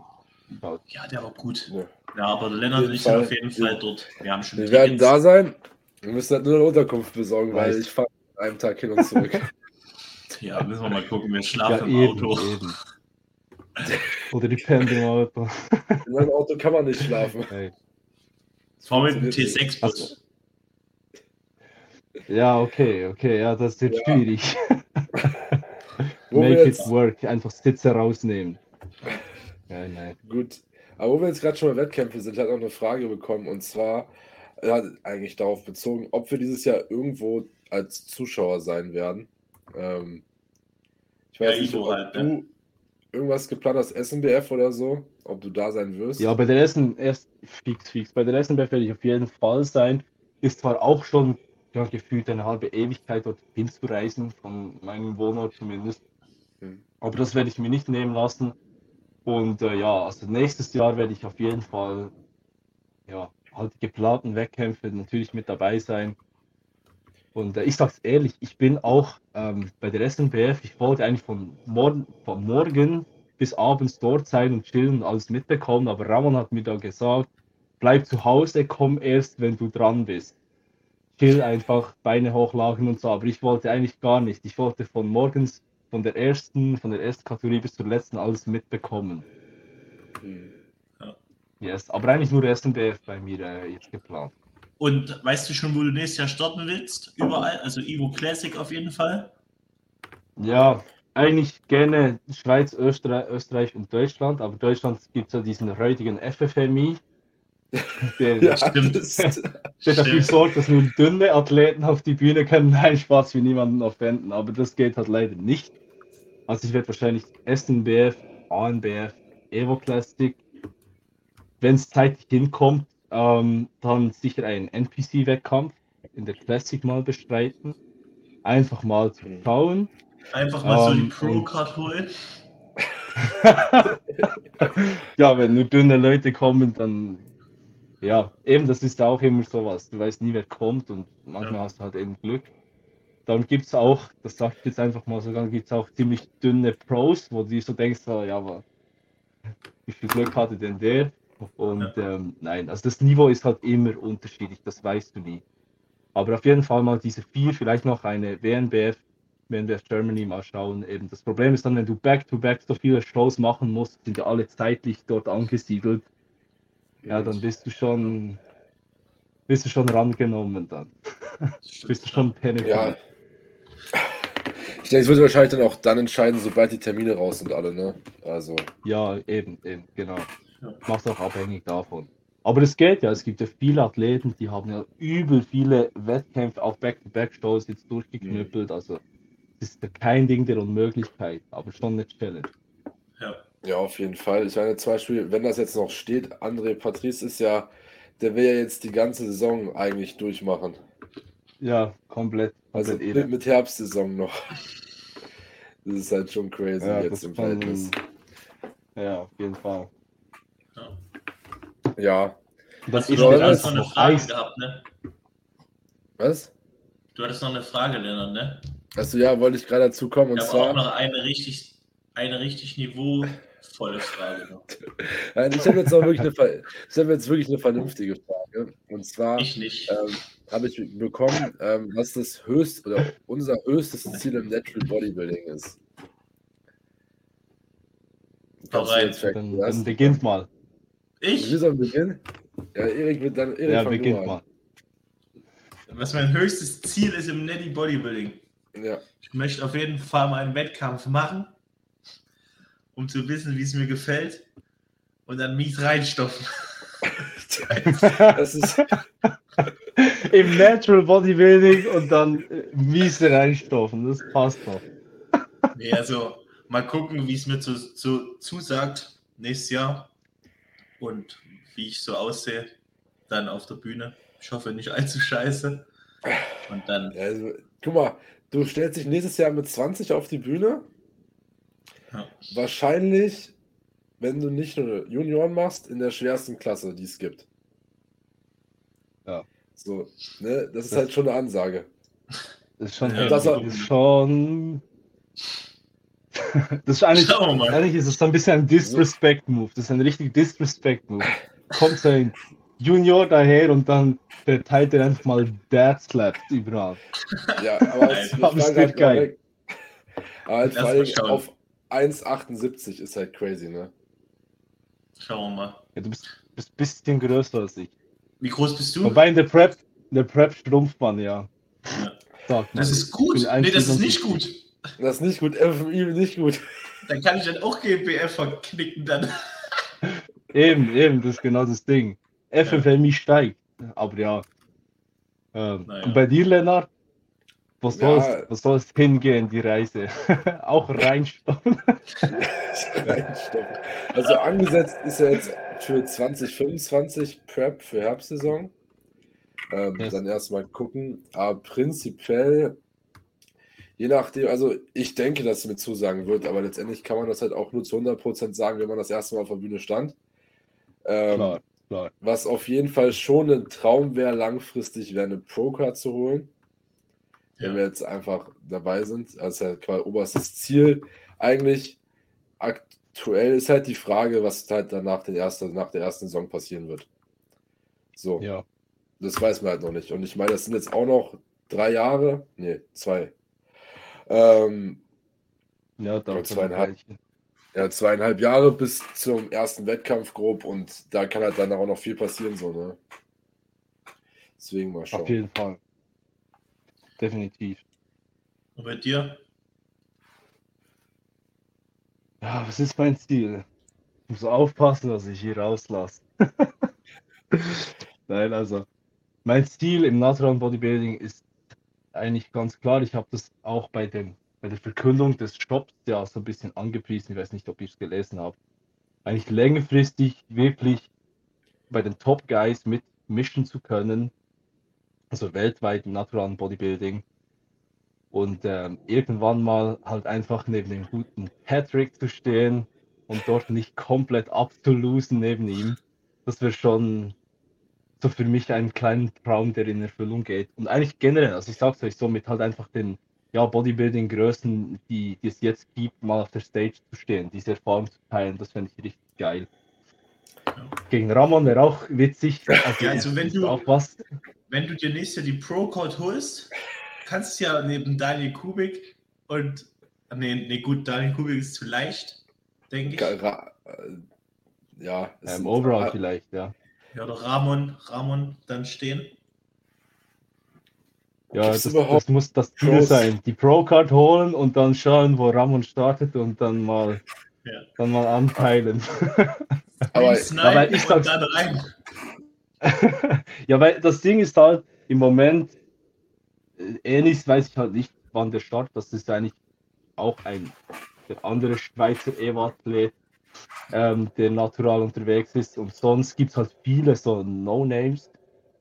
Schaut. Ja, der war gut. Ja. Ja, aber Lennart und ich sind auf jeden Fall dort. Wir haben schon Wir werden Tickets. da sein. Wir müssen halt nur eine Unterkunft besorgen, weil Weiß. ich fahre an einem Tag hin und zurück. Ja, müssen wir mal gucken. Wir Ja, schlafen im eben, Auto. eben. Oder die pennen im Auto. In meinem Auto kann man nicht schlafen. Hey. Fahr mit dem funktioniert nicht. T6-Bus. Ja, okay, okay, ja, das wird Ja. schwierig. Make jetzt, it work, einfach Sitze rausnehmen. Ja, nein. gut. Aber wo wir jetzt gerade schon bei Wettkämpfe sind, hat auch eine Frage bekommen und zwar ja, eigentlich darauf bezogen, ob wir dieses Jahr irgendwo als Zuschauer sein werden. Ähm, ich weiß Ja, nicht, ob halt, du ne? Irgendwas geplant hast, SNBF oder so, ob du da sein wirst. Ja, bei der ersten, erst fix, fix. Bei der ersten werde ich auf jeden Fall sein. Ist zwar auch schon ja, gefühlt eine halbe Ewigkeit dorthin zu reisen, von meinem Wohnort zumindest. Hm. Aber das werde ich mir nicht nehmen lassen. Und äh, ja, also nächstes Jahr werde ich auf jeden Fall ja, halt die geplanten Wettkämpfe natürlich mit dabei sein. Und äh, ich sag's ehrlich, ich bin auch ähm, bei der SNBF, ich wollte eigentlich von, morgen, von morgen bis abends dort sein und chillen und alles mitbekommen, aber Ramon hat mir da gesagt, bleib zu Hause, komm erst, wenn du dran bist. Chill einfach, Beine hochlagen und so, aber ich wollte eigentlich gar nicht. Ich wollte von morgens, von der ersten, von der ersten Kategorie bis zur letzten alles mitbekommen. Yes, aber eigentlich nur SNBF bei mir äh, jetzt geplant. Und weißt du schon, wo du nächstes Jahr starten willst? Überall? Also Evo Classic auf jeden Fall. Ja, eigentlich gerne Schweiz, Österreich, Österreich und Deutschland, aber Deutschland gibt es ja diesen heutigen FFMI, der, Ja, Stimmt. der dafür sorgt, dass nur dünne Athleten auf die Bühne können. Nein, Spaß für niemanden aufwenden, aber das geht halt leider nicht. Also ich werde wahrscheinlich SNBF, ANBF, Evo Classic, wenn es zeitlich hinkommt, ähm, dann sicher einen NPC-Wettkampf in der Classic mal bestreiten. Einfach mal zu Mhm. schauen. Einfach mal so die Ähm, Pro-Card holen. ja, wenn nur dünne Leute kommen, dann ja, eben, das ist auch immer sowas. Du weißt nie, wer kommt und manchmal Ja. hast du halt eben Glück. Dann gibt es auch, das sag ich jetzt einfach mal so, dann gibt es auch ziemlich dünne Pros, wo du dir so denkst, so, ja, aber wie viel Glück hatte denn der? Und ähm, nein, also das Niveau ist halt immer unterschiedlich, das weißt du nie. Aber auf jeden Fall mal diese vier, vielleicht noch eine WNBF, WNBF Germany mal schauen. Eben das Problem ist dann, wenn du back-to-back so viele Shows machen musst, sind ja alle zeitlich dort angesiedelt. Ja, dann bist du schon, bist du schon rangenommen dann. bist du schon penetrant. ja. Ich denke, es wird wahrscheinlich dann auch dann entscheiden, sobald die Termine raus sind, alle, ne? Also, Ja, eben, eben, genau. Ja. Macht auch abhängig davon. Aber es geht ja, es gibt ja viele Athleten, die haben ja übel viele Wettkämpfe auf Back-to-Back-Shows jetzt durchgeknüppelt. Also es ist ja kein Ding der Unmöglichkeit, aber schon eine Challenge. Ja. ja, auf jeden Fall. Ich meine, zum Beispiel, wenn das jetzt noch steht, André Patrice ist ja, der will ja jetzt die ganze Saison eigentlich durchmachen. Ja, komplett. Also komplett mit, mit Herbstsaison noch. Das ist halt schon crazy Ja, jetzt das im kann- Verhältnis. Ja, auf jeden Fall. Ja. Und Hast du Ja, noch, eine Frage gehabt, ne? Was? Du hattest noch eine Frage, Lennart, ne? Also ja, wollte ich gerade dazu kommen und Ich habe auch zwar. noch eine richtig, eine richtig niveauvolle Frage noch. Nein, ich habe jetzt auch wirklich eine, ich habe jetzt wirklich eine vernünftige Frage. Und zwar Ich nicht. ähm, habe ich bekommen, ähm, was das höchste oder unser höchstes Ziel im Natural Bodybuilding ist. Dann, was? dann beginnt mal. Ich? Wie soll beginnen? Ja, Erik wird dann. Erik Ja, du beginnt mal. Was mein höchstes Ziel ist im Netty Bodybuilding. Ja. Ich möchte auf jeden Fall mal einen Wettkampf machen, um zu wissen, wie es mir gefällt. Und dann mies reinstopfen. Das ist, Im Natural Bodybuilding und dann äh, miese reinstoffen, das passt doch. Nee, also mal gucken, wie es mir zu, zu, zusagt nächstes Jahr und wie ich so aussehe dann auf der Bühne. Ich hoffe nicht allzu scheiße. Und dann, also, guck mal, du stellst dich nächstes Jahr mit 20 auf die Bühne. ja, Wahrscheinlich, wenn du nicht nur Junioren machst, in der schwersten Klasse, die es gibt. Ja. So, ne, das ist Das- halt schon eine Ansage. Das ist schon, das ist schon Das ist eigentlich, mal. eigentlich ist es ein bisschen ein Disrespect-Move. Das ist ein richtig Disrespect-Move. Kommt so ein Junior daher und dann verteilt er einfach mal Dad Slaps überall. Ja, aber es, war wird geil. Aber halt vor allem auf 1,78 ist halt crazy, ne? Schauen wir mal. Ja, du bist, bist ein bisschen größer als ich. Wie groß bist du? Wobei in der Prep, in der Prep schrumpft man ja. Ja. Man. Das ist gut. Nee, das ist 1,77. nicht gut. Das ist nicht gut, FMI nicht gut. Dann kann ich dann auch GBF verknicken dann. Eben, eben, das ist genau das Ding. FFMI steigt. Aber ja. Ähm, Naja. Und bei dir, Lennart? Was soll Ja. es was soll's hingehen, die Reise? Auch reinstoppen. Reinstoppen. also angesetzt ist er jetzt für 2025 Prep für Herbstsaison. Ähm, Yes. Dann erstmal gucken. Aber prinzipiell, je nachdem, also ich denke, dass es mir zusagen wird, aber letztendlich kann man das halt auch nur zu 100% sagen, wenn man das erste Mal auf der Bühne stand. Ähm, Klar, klar. Was auf jeden Fall schon ein Traum wäre, langfristig wäre eine Pro-Card zu holen. Wenn Ja. wir jetzt einfach dabei sind. Ist ja quasi oberstes Ziel. Eigentlich aktuell ist halt die Frage, was halt dann nach, den ersten, nach der ersten Saison passieren wird. So, Ja. das weiß man halt noch nicht. Und ich meine, das sind jetzt auch noch drei Jahre. Nee, zwei. Ähm, Ja, da Ja, zweieinhalb. ja, zweieinhalb Jahre bis zum ersten Wettkampf grob und da kann halt dann auch noch viel passieren, so, ne? Deswegen mal schauen. Auf jeden Fall. Definitiv. Und bei dir? Ja, was ist mein Ziel? Ich muss aufpassen, dass ich hier rauslasse. Nein, also mein Ziel im Natural Bodybuilding ist eigentlich ganz klar. Ich habe das auch bei, dem, bei der Verkündung des Shops ja so ein bisschen angepriesen. Ich weiß nicht, ob ihr es gelesen habt. Eigentlich längerfristig wirklich bei den Top Guys mitmischen zu können. Also weltweit im Natural Bodybuilding. Und ähm, irgendwann mal halt einfach neben dem guten Patrick zu stehen und dort nicht komplett abzulosen neben ihm. Das wäre schon so für mich ein kleiner Traum, der in Erfüllung geht. Und eigentlich generell, also ich sag's euch so, mit halt einfach den ja, Bodybuilding-Größen, die, die es jetzt gibt, mal auf der Stage zu stehen, diese Erfahrung zu teilen, das fände ich richtig geil. Gegen Ramon wäre auch witzig. Also, Ja, also wenn ist du- auch was. Wenn du dir nächstes Jahr die Pro-Code holst, kannst du ja neben Daniel Kubik und. Nee, nee, gut, Daniel Kubik ist zu leicht, denke ich. Äh, ja, es Ähm, overall vielleicht, ja. Ja, oder Ramon, Ramon dann stehen. Ja, das, überhaupt das muss das Ziel Pros? sein. Die Pro-Card holen und dann schauen, wo Ramon startet und dann mal, Ja. dann mal anteilen. Aber, Snipe aber ich und sag's- dann rein. ja, weil das Ding ist halt im Moment, äh, Enis weiß ich halt nicht, wann der Start, das ist eigentlich auch ein der andere Schweizer Evo-Athlet, ähm, der natural unterwegs ist. Und sonst gibt es halt viele so No-Names,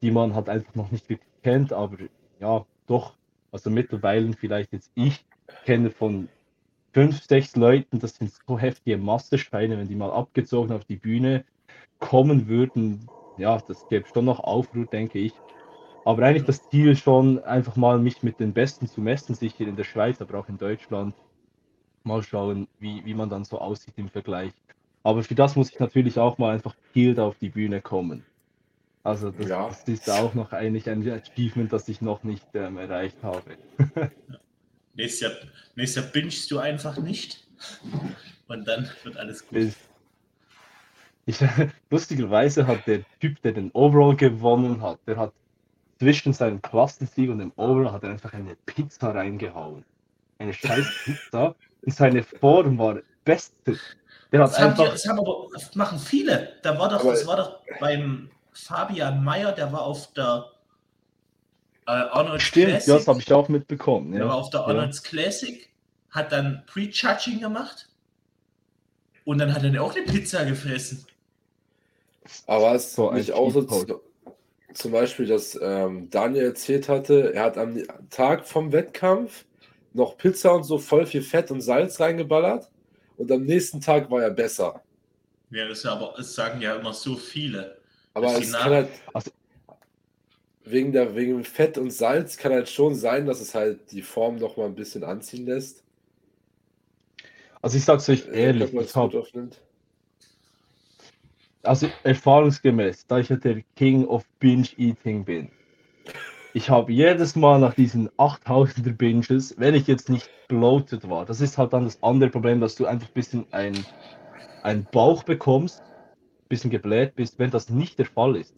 die man halt einfach noch nicht wirklich kennt, aber ja, doch, also mittlerweile vielleicht jetzt ich kenne von fünf, sechs Leuten, das sind so heftige Masseschweine, wenn die mal abgezogen auf die Bühne kommen würden, ja, das gäbe schon noch Aufruhr, denke ich. Aber eigentlich das Ziel schon, einfach mal mich mit den Besten zu messen, sicher in der Schweiz, aber auch in Deutschland. Mal schauen, wie, wie man dann so aussieht im Vergleich. Aber für das muss ich natürlich auch mal einfach gezielt auf die Bühne kommen. Also das, Ja. das ist auch noch eigentlich ein Achievement, das ich noch nicht ähm, erreicht habe. Nächstes Jahr, nächstes Jahr bingst du einfach nicht. Und dann wird alles gut. Ich, lustigerweise hat der Typ, der den Overall gewonnen hat, der hat zwischen seinem Klassensieg und dem Overall hat er einfach eine Pizza reingehauen. Eine scheiß Pizza. Seine Form war beste. Der hat Das haben, die, das haben aber das machen viele. Da war doch, Aber- das war doch beim Fabian Mayer, der war auf der äh, Arnold Stimmt, Classic. ja, das habe ich auch mitbekommen. Der Ja. war auf der Ja. Arnold's Classic, hat dann Pre-Judging gemacht und dann hat er auch eine Pizza gefressen. aber es So nicht auch so zum Beispiel, dass ähm, Daniel erzählt hatte, er hat am Tag vom Wettkampf noch Pizza und so voll viel Fett und Salz reingeballert und am nächsten Tag war er besser. Ja, das, ja aber, das sagen ja immer so viele. Aber es kann halt wegen, der, wegen Fett und Salz kann halt schon sein, dass es halt die Form noch mal ein bisschen anziehen lässt. Also ich sag's euch Äh, ehrlich, ich aufnimmt. also erfahrungsgemäß, da ich ja der King of Binge Eating bin, ich habe jedes Mal nach diesen 8000er Binges, wenn ich jetzt nicht bloated war, das ist halt dann das andere Problem, dass du einfach ein bisschen ein, einen Bauch bekommst, ein bisschen gebläht bist, wenn das nicht der Fall ist.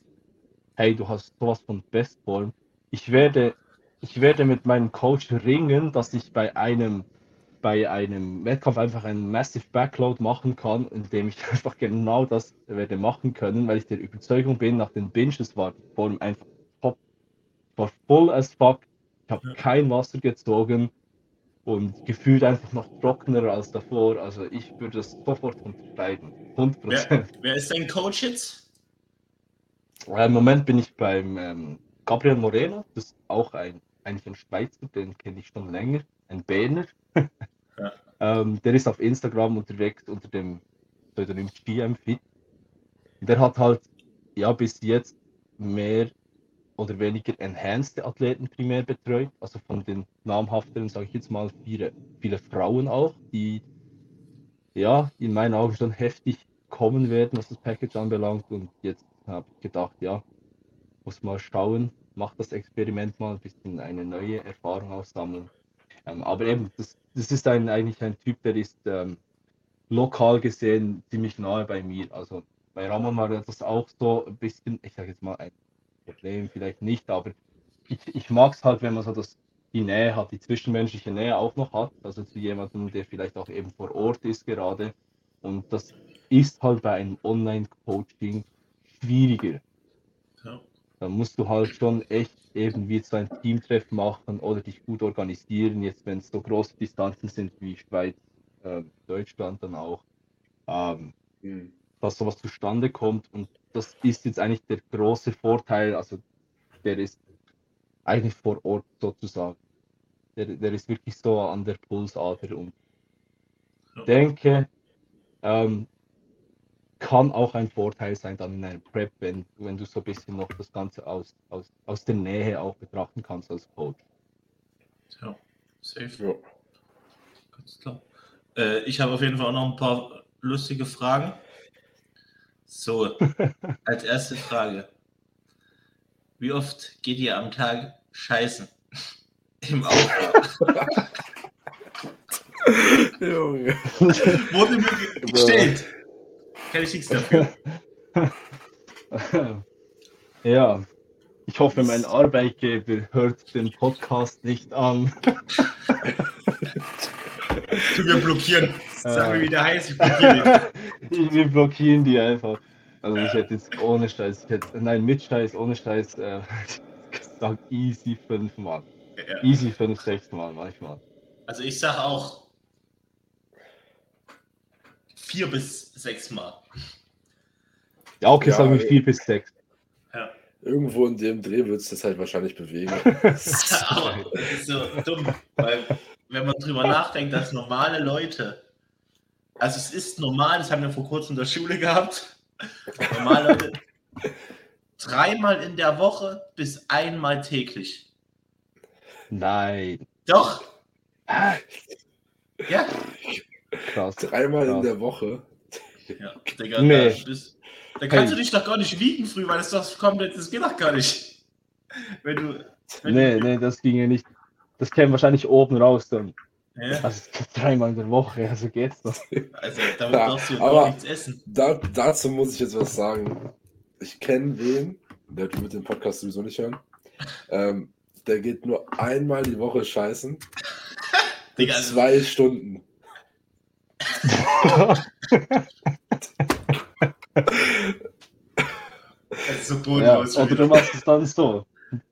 Hey, du hast sowas von Bestform. Ich werde, ich werde mit meinem Coach ringen, dass ich bei einem bei einem Wettkampf einfach einen Massive Backload machen kann, indem ich einfach genau das werde machen können, weil ich der Überzeugung bin, nach den Binges war die Form einfach war voll as fuck. Ich habe kein Wasser gezogen und gefühlt einfach noch trockener als davor. Also ich würde das sofort unterschreiben. 100 Wer, wer ist dein Coach jetzt? Äh, Im Moment bin ich beim ähm, Gabriel Moreno, das ist auch ein, eigentlich ein Schweizer, den kenne ich schon länger, ein Berner. Ja. ähm, der ist auf Instagram unterwegs unter dem Pseudonym GM Fit. Der hat halt ja bis jetzt mehr oder weniger enhanced Athleten primär betreut, also von den namhafteren, sage ich jetzt mal, viele, viele Frauen auch, die ja in meinen Augen schon heftig kommen werden, was das Package anbelangt. Und jetzt habe ich gedacht, ja, muss mal schauen, mach das Experiment mal ein bisschen eine neue Erfahrung aussammeln. Ähm, aber eben, das, das ist ein, eigentlich ein Typ, der ist ähm, lokal gesehen ziemlich nahe bei mir. Also bei Ramon war das auch so ein bisschen, ich sage jetzt mal ein Problem, vielleicht nicht, aber ich, ich mag es halt, wenn man so das, die Nähe hat, die zwischenmenschliche Nähe auch noch hat, also zu jemandem, der vielleicht auch eben vor Ort ist gerade. Und das ist halt bei einem Online-Coaching schwieriger. Ja. Da musst du halt schon echt eben wie so ein Teamtreff machen oder dich gut organisieren. Jetzt, wenn es so große Distanzen sind wie Schweiz, äh, Deutschland dann auch, ähm, Hm. dass sowas zustande kommt. Und das ist jetzt eigentlich der große Vorteil. Also der ist eigentlich vor Ort sozusagen. Der, der ist wirklich so an der Pulsader und denke, ähm, kann auch ein Vorteil sein dann in einem Prep, wenn, wenn du so ein bisschen noch das Ganze aus, aus, aus der Nähe auch betrachten kannst als Coach. Ja, safe. Ja. Ganz klar. Äh, ich habe auf jeden Fall auch noch ein paar lustige Fragen. So, als erste Frage. Wie oft geht ihr am Tag scheißen? Im Aufbau. Junge. Wurde mir ge- gestellt. Kann ich nichts dafür. ja, ich hoffe, mein Arbeitgeber hört den Podcast nicht an. Mir blockieren. Sag mir, wie der heißt. Ich blockiere dich. Wir blockieren die einfach. Also ich hätte jetzt ohne Scheiß, ich hätte, nein, mit Scheiß, ohne Scheiß, äh, gesagt easy fünfmal. Ja. Easy fünf, sechs Mal manchmal. Also ich sage auch vier bis sechs Mal. Ja, okay, Ja, sagen wir vier bis sechs. Ja. Irgendwo in dem Dreh wird es das halt wahrscheinlich bewegen. Aber das ist so dumm, weil wenn man drüber nachdenkt, dass normale Leute, also es ist normal, das haben wir vor kurzem in der Schule gehabt, normale Leute dreimal in der Woche bis einmal täglich. Nein, Doch. Ja, krass. Dreimal in Ja. der Woche. ja Digga, Nee. da, bist, da kannst Hey. du dich doch gar nicht wiegen früh, weil das doch komplett, das geht doch gar nicht. Wenn du. Wenn Nee, du, nee, das ginge nicht. Das käme wahrscheinlich oben raus dann. Ja, Also es gibt dreimal in der Woche, also geht's noch. also damit Ja, darfst du aber- doch nichts essen. Da, dazu muss ich jetzt was sagen. Ich kenne wen, der wird den Podcast sowieso nicht hören. Ähm, der geht nur einmal die Woche scheißen. Digga, also, Zwei Stunden. das ist so Ja, bodenlos. oder du machst es dann so.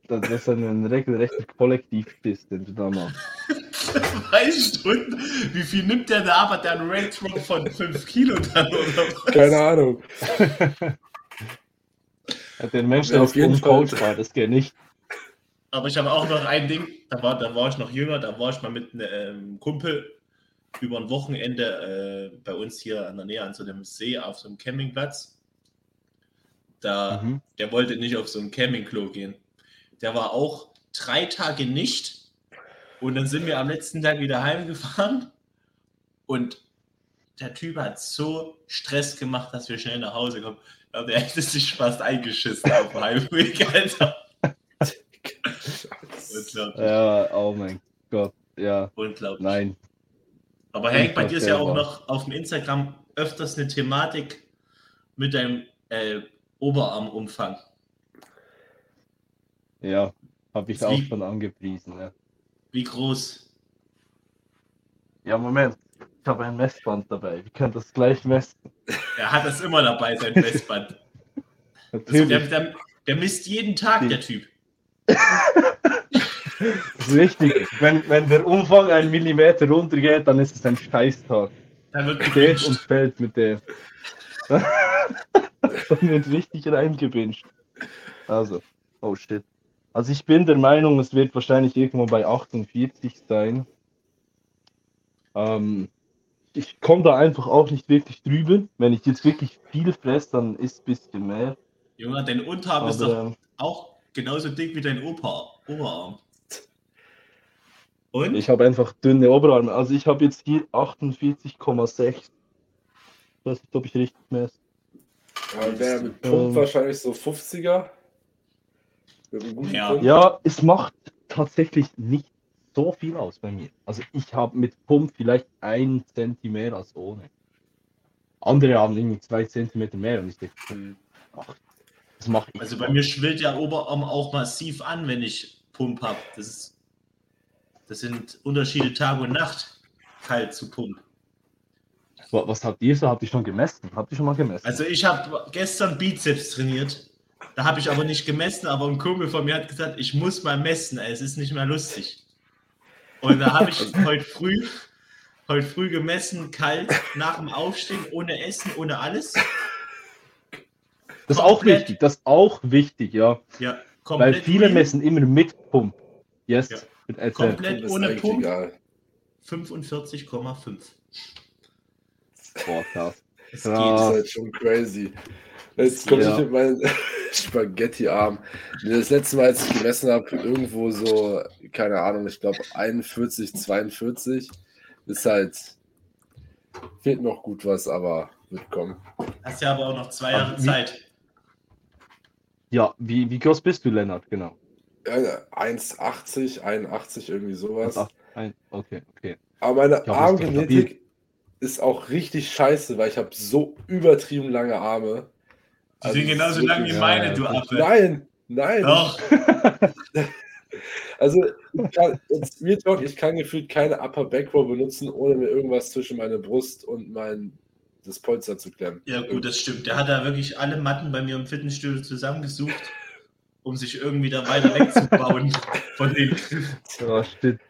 Das das ist ein regelrechter Kollektivpiss, den du da machst. Zwei Stunden? Wie viel nimmt der da ab? Hat der einen Range Drop von 5 Kilo dann oder was? Keine Ahnung. Ja, Der Mensch, Ja, der auf ist jeden Fall. uncoachbar, das geht nicht. Aber ich habe auch noch ein Ding, da war, da war ich noch jünger, da war ich mal mit einem ähm, Kumpel über ein Wochenende äh, bei uns hier an der Nähe an so einem See auf so einem Campingplatz. Da, Mhm. der wollte nicht auf so ein Campingklo gehen. Der war auch drei Tage nicht. Und dann sind wir am letzten Tag wieder heimgefahren. Und der Typ hat so Stress gemacht, dass wir schnell nach Hause kommen. Ja, der hätte sich fast eingeschissen auf dem Heimweg, Alter. Unglaublich. Ja, oh mein Gott. Ja, Unglaublich. nein. Aber Hank, bei dir ist ja auch noch auf dem Instagram öfters eine Thematik mit deinem äh, Oberarmumfang. Ja, habe ich Wie- auch schon angepriesen. Ja. Wie groß? ja, Moment. Ich habe ein Messband dabei. Wir können das gleich messen. Er hat das immer dabei, sein Messband. Also der, Natürlich. der, der misst jeden Tag, der Typ. Das ist richtig. Wenn, wenn der Umfang einen Millimeter runtergeht, dann ist es ein Scheißtag. Da wird Steht und fällt mit dem. dann wird richtig reingebinscht. Also, oh shit. Also ich bin der Meinung, es wird wahrscheinlich irgendwo bei 48 sein. Ähm, ich komme da einfach auch nicht wirklich drüber. Wenn ich jetzt wirklich viel fresse, dann ist ein bisschen mehr. Junge, dein Unterarm ist doch Aber ähm, auch genauso dick wie dein Opa, Oberarm. Und? ich habe einfach dünne Oberarme. Also ich habe jetzt hier 48,6. Ich weiß nicht, ob ich richtig messe. Ja, mit Pump Ähm. wahrscheinlich so 50er. Ja. Ja, es macht tatsächlich nicht so viel aus bei mir. Also ich habe mit Pump vielleicht ein Zentimeter als ohne. Andere haben irgendwie zwei Zentimeter mehr und ich denke, Hm. ach, das mache ich. Also bei mir schwillt der Oberarm auch massiv an, wenn ich Pump habe. Das, ist, das sind Unterschiede Tag und Nacht, kalt zu Pump. Wa- Was habt ihr so? Habt ihr schon gemessen? Habt ihr schon mal gemessen? Also ich habe gestern Bizeps trainiert. Da habe ich aber nicht gemessen, aber ein Kumpel von mir hat gesagt, ich muss mal messen, es ist nicht mehr lustig. Und da habe ich heute früh, heute früh gemessen, kalt, nach dem Aufstehen, ohne Essen, ohne alles. das ist auch wichtig. Das ist auch wichtig, ja. Ja, Weil viele clean, messen immer mit Pump. Yes. Ja. Mit komplett ohne Pump, egal. 45,5. Boah, krass. Es Ja. Das geht. ist halt schon crazy. Jetzt komme Ja. ich mit meinem Spaghetti-Arm. Das letzte Mal, als ich gemessen habe, irgendwo so, keine Ahnung, ich glaube 41, 42. Ist halt, fehlt noch gut was, aber wird kommen. Hast ja aber auch noch zwei Jahre Ach, wie- Zeit. Ja, wie, wie groß bist du, Lennart? Genau. Ja, 1,80, 81, irgendwie sowas. Okay, okay. Aber meine Armgenetik ist auch richtig scheiße, weil ich habe so übertrieben lange Arme. Die Also, sind genauso lang wie meine, du. Affe. Nein, nein. Doch. Also, ich kann, jetzt, Real Talk, ich kann gefühlt keine Upper Back Row benutzen, ohne mir irgendwas zwischen meine Brust und mein das Polster zu klemmen. Ja, gut, das stimmt. Der hat da wirklich alle Matten bei mir im Fitnessstudio zusammengesucht, um sich irgendwie da weiter wegzubauen von den. Ja, stimmt.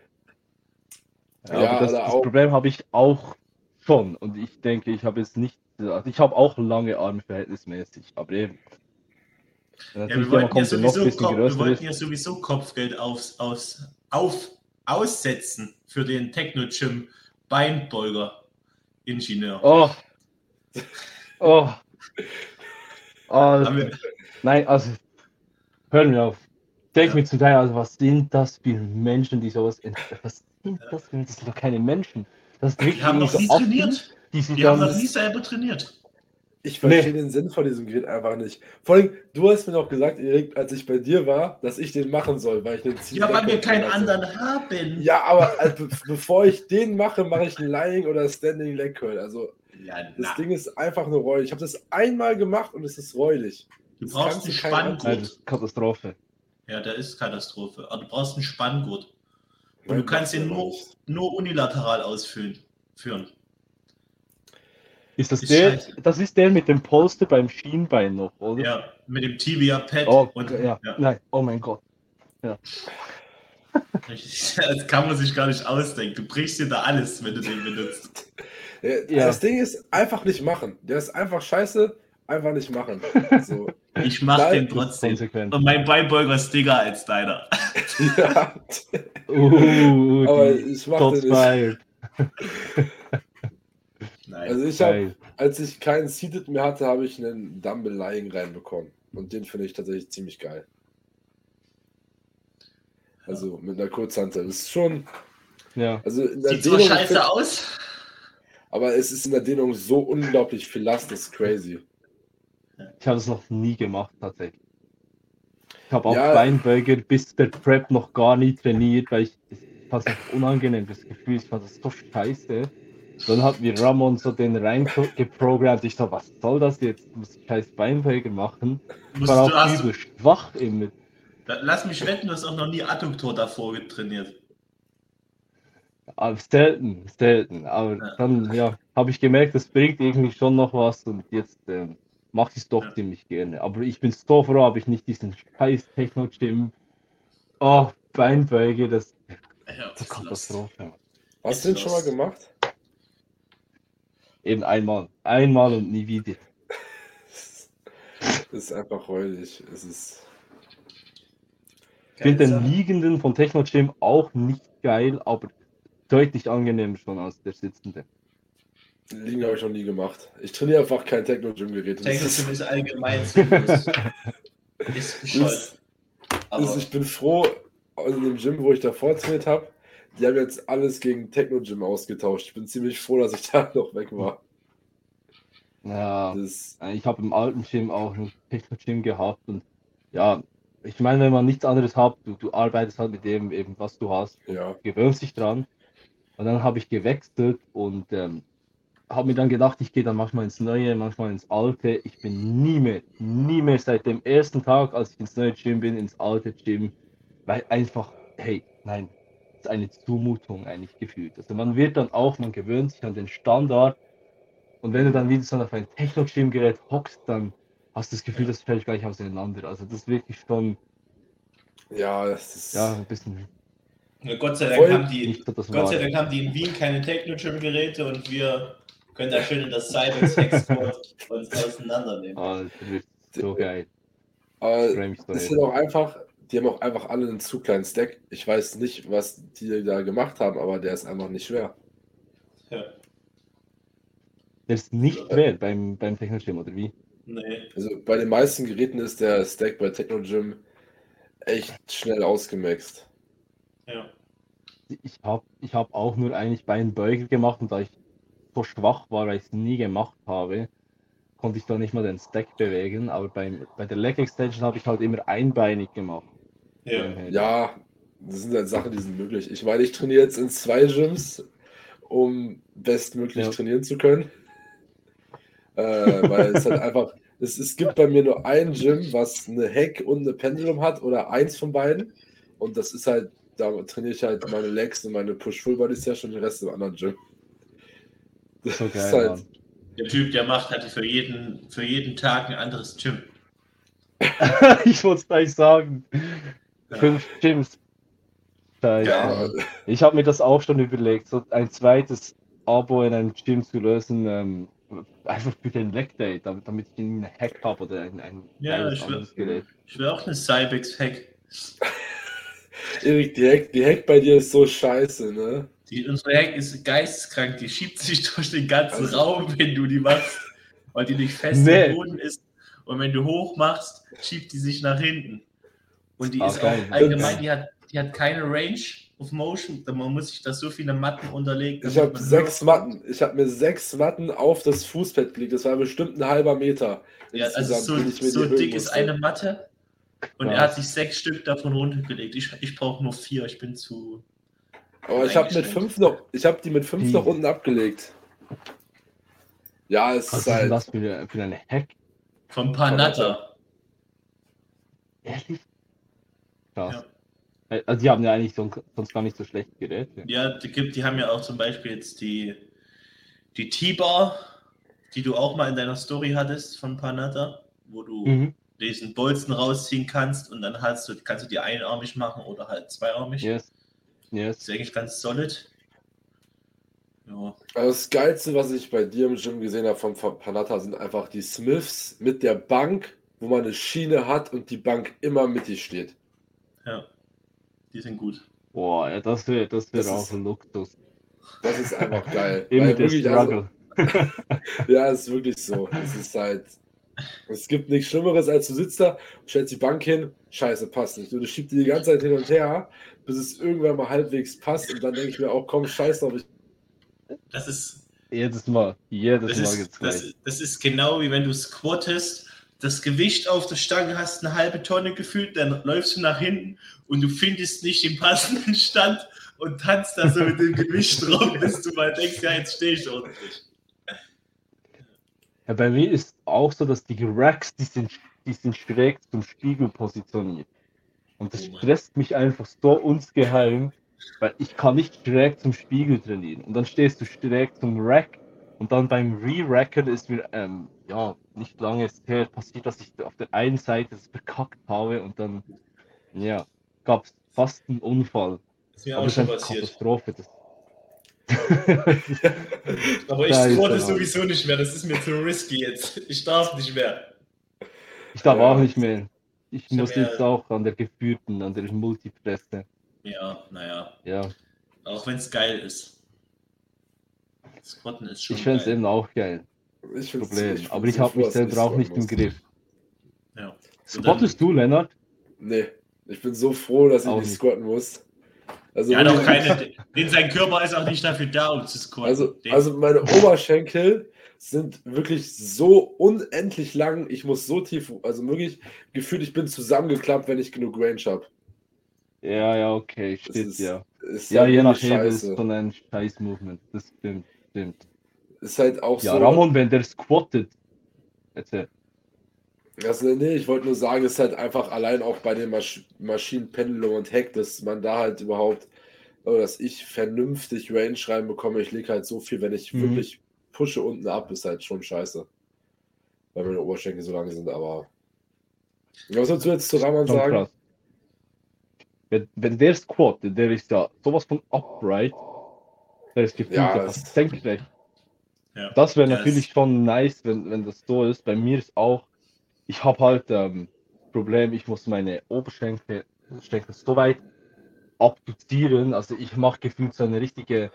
Ja, Ja, aber das, das Problem habe ich auch schon. Und ich denke, ich habe jetzt nicht. Also ich habe auch lange Arme verhältnismäßig, aber eben. Ja, wir wollten ja, sowieso, Kopf, wir wollten ja sowieso Kopfgeld aufs, aus, auf, aussetzen für den Techno-Gym Beinbeuger-Ingenieur. Oh! Oh! Oh wir- nein, also. Hören wir auf. Denk mir zum Teil, also was sind das für Menschen, die sowas. ent- Was sind das für Das sind doch keine Menschen. Das Die haben noch so nie Affen, trainiert. Die haben noch nie selber trainiert. Ich verstehe Nee. den Sinn von diesem Gerät einfach nicht. Vor allem, du hast mir noch gesagt, Erik, als ich bei dir war, dass ich den machen soll, weil ich den Ziel Ja, weil wir keinen anderen haben. Ja, aber be bevor ich den mache, mache ich einen Lying oder Standing Leg Curl. Also Ja, das Ding ist einfach nur räudig. Ich habe das einmal gemacht und es ist räudig. du das brauchst kannst einen du das Spanngurt. ist Katastrophe. Ja, da ist Katastrophe. Aber du brauchst einen Spanngurt. Und du Nein, kannst das ihn ist nur, nicht. nur unilateral ausführen. Führen. Ist das Ist der, scheiße. das ist der mit dem Polster beim Schienbein noch, oder? Ja, mit dem Tibia-Pad. Oh, und, ja. ja. Nein, oh mein Gott. Das kann man sich gar nicht ausdenken. Du brichst dir da alles, wenn du den benutzt. Der, Ja. Das Ding ist einfach nicht machen. Der ist einfach scheiße, einfach nicht machen. So. Ich mach Nein, den trotzdem. Konsequent. Und mein Beinbeuger ist dicker als deiner. ja, Uh, aber die ich mache Shots den nicht. Nein. Also ich habe, als ich keinen Seated mehr hatte, habe ich einen Dumble Lying reinbekommen. Und den finde ich tatsächlich ziemlich geil. Also mit einer Kurzhantel. Das ist schon, Ja. also in der Sieht Dehnung, ich scheiße find- aus. Aber es ist in der Dehnung so unglaublich viel Last, das ist crazy. Ich habe es noch nie gemacht, tatsächlich. Ich habe auch Ja. Beinbeuger bis der Prep noch gar nie trainiert, weil ich, fand es unangenehm, das Gefühl, ich fand das so scheiße. Dann hat mir Ramon so den reingeprogrammt. Ich so, was soll das jetzt? Muss ich scheiß Beinbeuger machen? Ich war du, auch hast, übel schwach immer. lass mich wetten, du hast auch noch nie Adduktor davor trainiert. Aber selten, selten. Aber Ja. dann, ja, habe ich gemerkt, das bringt irgendwie schon noch was und jetzt ähm, mache ich es doch Ja. ziemlich gerne. Aber ich bin so froh, habe ich nicht diesen scheiß Techno-Gym. Oh, Beinbeuge, das Ja, das ist das ist Katastrophe. Hast du den schon mal gemacht? Eben einmal. Einmal und nie wieder. Das ist einfach heulig. Es ist. Ich finde den liegenden von Techno Gym auch nicht geil, aber deutlich angenehmer schon als der sitzende. Liegen habe ich noch nie gemacht. Ich trainiere einfach kein Techno-Gym-Gerät. Das ist- ist allgemein ist ist, Aber ich bin froh, in dem Gym, wo ich davor trainiert habe, die haben jetzt alles gegen Techno-Gym ausgetauscht. Ich bin ziemlich froh, dass ich da noch weg war. Ja, Das, ich habe im alten Gym auch ein Techno Gym gehabt und ja, ich meine, wenn man nichts anderes hat, du, du arbeitest halt mit dem eben, was du hast, ja. gewöhnst dich dran. Und dann habe ich gewechselt und ähm, habe mir dann gedacht, ich gehe dann manchmal ins Neue, manchmal ins Alte. Ich bin nie mehr, nie mehr seit dem ersten Tag, als ich ins neue Gym bin, ins alte Gym, weil einfach, hey, nein, ist eine Zumutung eigentlich gefühlt. Also man wird dann auch, man gewöhnt sich an den Standard und wenn du dann wieder so auf ein Techno-Gym-Gerät hockst, dann hast du das Gefühl, das fällt gleich auseinander. Also das ist wirklich schon, Ja, das ist. ja, ein bisschen Gott sei Dank haben die, nicht so das Gott sei. Dank haben die in Wien keine Techno-Gym-Geräte und wir können da schön in das Cyber Squad uns auseinandernehmen. Alter, wird so geil. Es jetzt. sind auch einfach, die haben auch einfach alle einen zu kleinen Stack. Ich weiß nicht, was die da gemacht haben, aber der ist einfach nicht schwer. Ja, Der ist nicht schwer beim, beim Techno-Gym, oder wie? nee. Also bei den meisten Geräten ist der Stack bei Techno Gym echt schnell ausgemaxt. Ja. Ich habe ich hab auch nur eigentlich Beinbeuger gemacht und da ich so schwach war, weil ich es nie gemacht habe, konnte ich da nicht mal den Stack bewegen. Aber beim, bei der Leg Extension habe ich halt immer einbeinig gemacht. Ja. beim Head. Ja, das sind halt Sachen, die sind möglich. Ich meine, ich trainiere jetzt in zwei Gyms, um bestmöglich Ja. trainieren zu können. Äh, weil es halt einfach, es, es gibt bei mir nur ein Gym, was eine Heck und eine Pendulum hat oder eins von beiden. Und das ist halt, da trainiere ich halt meine Legs und meine Push-Full-Body-Session und den Rest im anderen Gym. Das So ist geil, halt, Mann. Der Typ, der macht halt für jeden, für jeden Tag ein anderes Gym. ich wollte es gleich sagen. Fünf Gyms. Scheiße. ja, Ich habe mir das auch schon überlegt, so ein zweites Abo in einem Gym zu lösen, ähm, einfach für den Leg Day, damit, damit ich einen Hack habe oder ein, ein Ja, ich will- anderes Gerät. Ich will auch eine Cybex-Hack. Erik, die Heck, die Heck bei dir ist so scheiße, ne? Die, unsere Hack ist geisteskrank. Die schiebt sich durch den ganzen Also- Raum, wenn du die machst, weil die nicht fest Nee. am Boden ist. Und wenn du hoch machst, schiebt die sich nach hinten. Und die Ah, ist geil. auch allgemein, die hat, die hat keine Range of Motion. Man muss sich das so viele Matten unterlegen. Ich habe sechs hört. Matten. Ich habe mir sechs Matten auf das Fußbett gelegt. Das war bestimmt ein halber Meter. Ja, also so, den ich mir so dick ist eine Matte. Und er Krass. hat sich sechs Stück davon runtergelegt. Ich, ich brauche nur vier. Ich bin zu. Aber ich habe mit fünf noch, ich habe die mit fünf Wie? noch unten abgelegt. Ja, es Was ist halt. das für, für eine Hack? Vom Panatta. Ehrlich? Krass. Äh, Also die haben ja eigentlich so, sonst gar nicht so schlechte Geräte. Ja, die, gibt, die haben ja auch zum Beispiel jetzt die, die T-Bar, die du auch mal in deiner Story hattest von Panatta, wo du Mhm. diesen Bolzen rausziehen kannst und dann hast du, kannst du die einarmig machen oder halt zweiarmig. Yes. Das Yes. ist eigentlich ganz solid. Ja. Also das Geilste, was ich bei dir im Gym gesehen habe von von Panatta, sind einfach die Smiths mit der Bank, wo man eine Schiene hat und die Bank immer mittig steht. Ja, die sind gut. Boah, ja, das wäre das wär Das auch ist- ein Luxus. Das ist einfach geil. Immer der wirklich, also, Struggle. ja, es ist wirklich so. Es ist halt. Es gibt nichts Schlimmeres, als du sitzt da, stellst die Bank hin, scheiße, passt nicht. Und du schiebst die die ganze Zeit hin und her, bis es irgendwann mal halbwegs passt. Und dann denke ich mir auch, komm, scheiß drauf, ich Das ist, jedes Mal, jedes Das Mal ist, das, das ist genau wie wenn du squattest, das Gewicht auf der Stange hast eine halbe Tonne gefühlt, dann läufst du nach hinten und du findest nicht den passenden Stand und tanzt da so mit dem Gewicht rum, bis du mal denkst, ja, jetzt stehe ich ordentlich. Ja, bei mir ist auch so, dass die Racks, die sind, die sind schräg zum Spiegel positioniert. Und das Oh stresst mich einfach so insgeheim, weil ich kann nicht schräg zum Spiegel trainieren. Und dann stehst du schräg zum Rack und dann beim Re-Racken ist mir, ähm, ja, nicht lange ist her passiert, dass ich auf der einen Seite das verkackt habe und dann, ja, gab es fast einen Unfall. Das ist mir Aber auch schon passiert. Katastrophe. Das Aber ich Mann. sowieso nicht mehr, das ist mir zu risky jetzt. Ich darf nicht mehr. ich darf Ja. auch nicht mehr. Ich, Ich muss ja- jetzt auch an der geführten, an der Multipresse. Ja, naja, Ja, auch wenn es geil ist. Squatten ist schon ich fände es eben auch geil. Ich Problem. ich Aber ich habe mich selber auch nicht im. Griff. Ja. Spottest du, Lennart? Nee, ich bin so froh, dass ich Auch nicht squatten muss. Also, Ja, doch keine. Den sein Körper ist auch nicht dafür da, um zu squatten. Also, also meine Oberschenkel sind wirklich so unendlich lang. Ich muss so tief, also wirklich gefühlt, ich bin zusammengeklappt, wenn ich genug Range habe. Ja, ja, okay, steht ist, ja. ist Ja, halt je nach wirklich Hebel ist scheiße. so ein Scheiß-Movement. Das stimmt, stimmt. Ist halt auch Ja, so. Ramon, wenn der squattet. Erzähl. Also, nee, ich wollte nur sagen, es ist halt einfach allein auch bei den Masch Maschinenpendulum und Heck, dass man da halt überhaupt, oder dass ich vernünftig Range reinbekomme. Ich lege halt so viel, wenn ich Mhm. wirklich pushe unten ab, ist halt schon scheiße. Weil meine Oberschenkel so lang sind, aber. Ja, Was willst du jetzt zu Ramon sagen? krass. Wenn, wenn der squattet, der ist ja sowas von upright. Der ist gefühlt Ja, ja, senkrecht. Ja. Das wäre natürlich es- schon nice, wenn, wenn das so ist. Bei mir ist auch, ich habe halt ähm, Problem, ich muss meine Oberschenkel Schenkel so weit abduzieren. Also ich mache gefühlt so eine richtige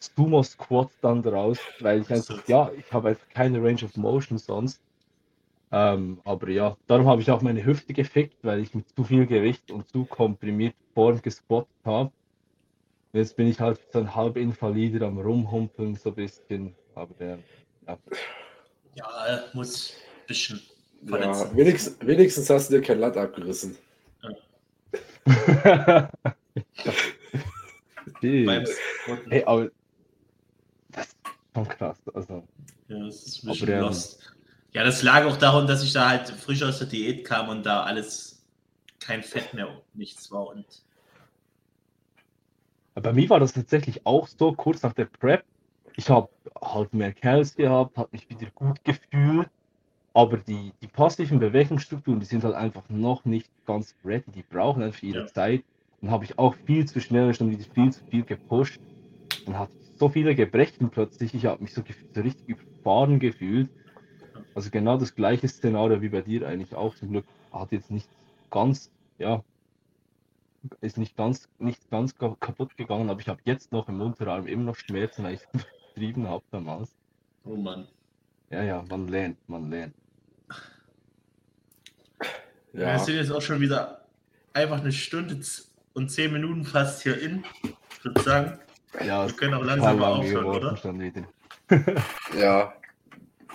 Sumo-Squat dann daraus, weil ich einfach, ja, ich habe einfach keine Range of Motion sonst. Ähm, aber ja, darum habe ich auch meine Hüfte gefickt, weil ich mit zu viel Gewicht und zu komprimiert vorn gesquattet habe. Jetzt bin ich halt so ein halb Invalider am Rumhumpeln, so ein bisschen. Aber der, ja. Ja, muss ein bisschen Ja, verletzen. wenigstens, wenigstens hast du dir kein Latt abgerissen. Squatten. Hey, aber das ist schon krass. Also, Ja, das ist ein Aber bisschen der- lost. Ja, das lag auch daran, dass ich da halt frisch aus der Diät kam und da alles kein Fett mehr und nichts war. Und bei mir war das tatsächlich auch so, kurz nach der Prep. Ich habe halt mehr Kerls gehabt, habe mich wieder gut gefühlt. Aber die, die passiven Bewegungsstrukturen, die sind halt einfach noch nicht ganz ready. Die brauchen einfach ihre Ja. Zeit. Dann habe ich auch viel zu schnell schon wieder viel zu viel gepusht. Dann hatte ich so viele Gebrechen plötzlich. Ich habe mich so, so richtig überfahren gefühlt. Also genau das gleiche Szenario wie bei dir eigentlich auch. Zum Glück hat jetzt nicht ganz, ja, ist nicht ganz, nicht ganz ka- kaputt gegangen, aber ich habe jetzt noch im Unterarm immer noch Schmerzen, weil ich es übertrieben habe damals. oh Mann. Ja, ja, man lernt, man lernt. Wir Ja, sind jetzt auch schon wieder einfach eine Stunde und zehn Minuten fast hier in. Ich würde sagen, Ja, wir können auch langsam mal aufhören, oder? ja.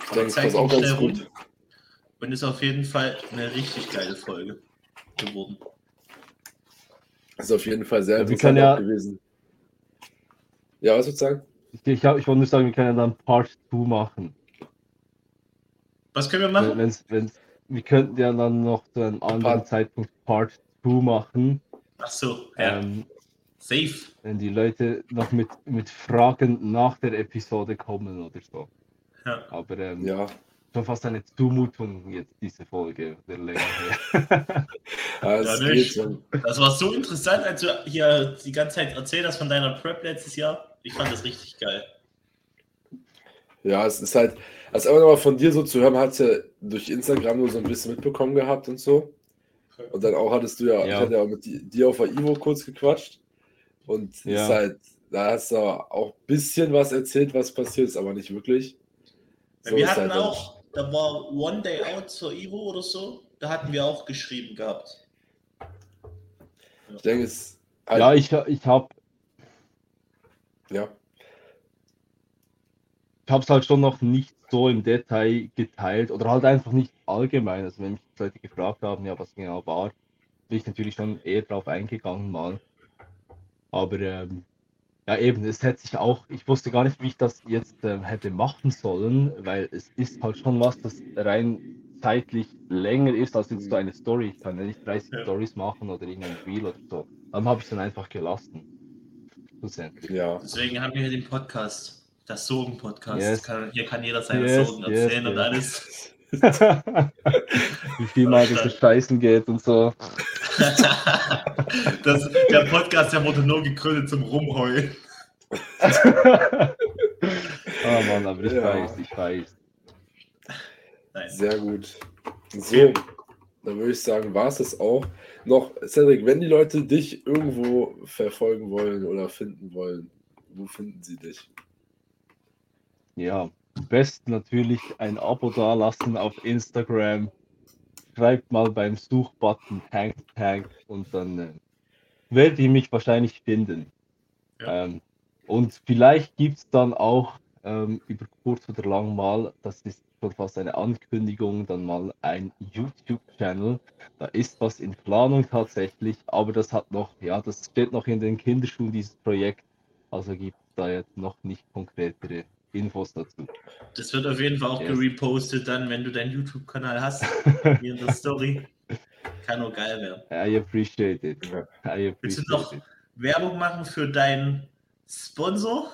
Ich denke, das ist auch ganz schnell gut. rum. Und ist auf jeden Fall eine richtig geile Folge geworden. Ist auf jeden Fall sehr Ja, interessant ja- gewesen. Ja, was würdest du sagen? Ich, ich, ich wollte nur sagen, wir können dann Part 2 machen. Was können wir machen? wenn's, wenn's, wir könnten ja dann noch zu einem anderen Part- Zeitpunkt Part 2 machen. Ach so, ja. Ähm, Safe. wenn die Leute noch mit, mit Fragen nach der Episode kommen oder so. Ja. Aber ähm, Ja. Schon fast eine Zumutung jetzt diese Folge der Länge. Ja, schon. Das war so interessant, als du hier die ganze Zeit erzählt hast von deiner Prep letztes Jahr. Ich fand das richtig geil. Ja, es ist halt, also einfach nochmal von dir so zu hören, hat ja durch Instagram nur so ein bisschen mitbekommen gehabt und so. Und dann auch hattest du ja, Ja. hatte ja auch mit di- dir auf der Ivo kurz gequatscht. Und Ja. ist halt, da hast du auch ein bisschen was erzählt, was passiert ist, aber nicht wirklich. So wir hatten halt auch, da war One Day Out zur Ivo oder so, da hatten wir auch geschrieben gehabt. Ich denke, es ist halt, ja, ich, ich habe ja. ich habe es halt schon noch nicht so im Detail geteilt oder halt einfach nicht allgemein. Also wenn mich Leute gefragt haben, ja, was genau war, bin ich natürlich schon eher drauf eingegangen mal. Aber ähm, ja, eben, es hätte sich auch, ich wusste gar nicht, wie ich das jetzt äh, hätte machen sollen, weil es ist halt schon was, das rein zeitlich länger ist als jetzt so eine Story. Ich kann ja nicht 30 ja. Stories machen oder irgendein Spiel oder so. Dann habe ich es dann einfach gelassen. Ja. Deswegen haben wir hier den Podcast, das Sorgen-Podcast. Yes. hier kann jeder seine yes, Sorgen erzählen yes, und alles. Wie viel mal das Scheißen geht und so. das, der Podcast, der wurde nur gegründet zum Rumheulen. oh Mann, aber ich ja. weiß, ich weiß. Nein. Sehr gut. So, dann würde ich sagen, war es das auch. Noch, Cedric, wenn die Leute dich irgendwo verfolgen wollen oder finden wollen, wo finden sie dich? Ja, am besten natürlich ein Abo dalassen auf Instagram. Schreibt mal beim Suchbutton Tank Tank und dann äh, werdet ihr mich wahrscheinlich finden. Ja. Ähm, und vielleicht gibt es dann auch ähm, über kurz oder lang mal, das ist schon fast eine Ankündigung, dann mal ein YouTube-Channel. Da ist was in Planung tatsächlich, aber das hat noch, ja, das steht noch in den Kinderschuhen, dieses Projekt. Also gibt es da jetzt noch nicht konkretere Infos dazu. Das wird auf jeden Fall auch yes. gerepostet dann, wenn du deinen YouTube-Kanal hast, hier in der Story. Kann auch geil werden. I appreciate it. I appreciate Willst du noch it. Werbung machen für deinen Sponsor?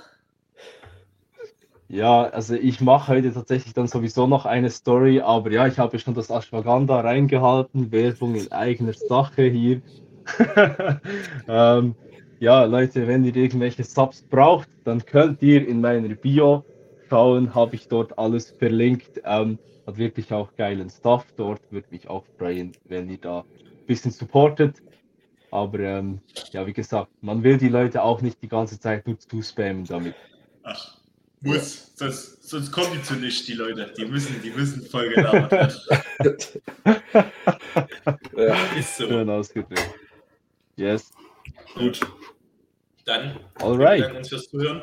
Ja, also ich mache heute tatsächlich dann sowieso noch eine Story, aber ja, ich habe schon das Ashwagandha reingehalten, Werbung in eigener Sache hier. ähm, ja, Leute, wenn ihr irgendwelche Subs braucht, dann könnt ihr in meiner Bio schauen, habe ich dort alles verlinkt. Ähm, hat wirklich auch geilen Stuff dort, würde mich auch freuen, wenn ihr da ein bisschen supportet. Aber ähm, ja, wie gesagt, man will die Leute auch nicht die ganze Zeit nur zu spammen damit. Ach, muss, sonst, sonst kommen die zu nicht, die Leute. Die müssen, die müssen voll gelabert werden. ja, ist so. Schön ausgedrückt. Yes. Gut. Dann Alright. vielen uns fürs Zuhören.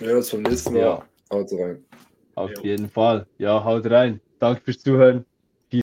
Ja, bis zum nächsten Mal. Ja. Haut rein. Auf jo. jeden Fall. Ja, haut rein. Danke fürs Zuhören.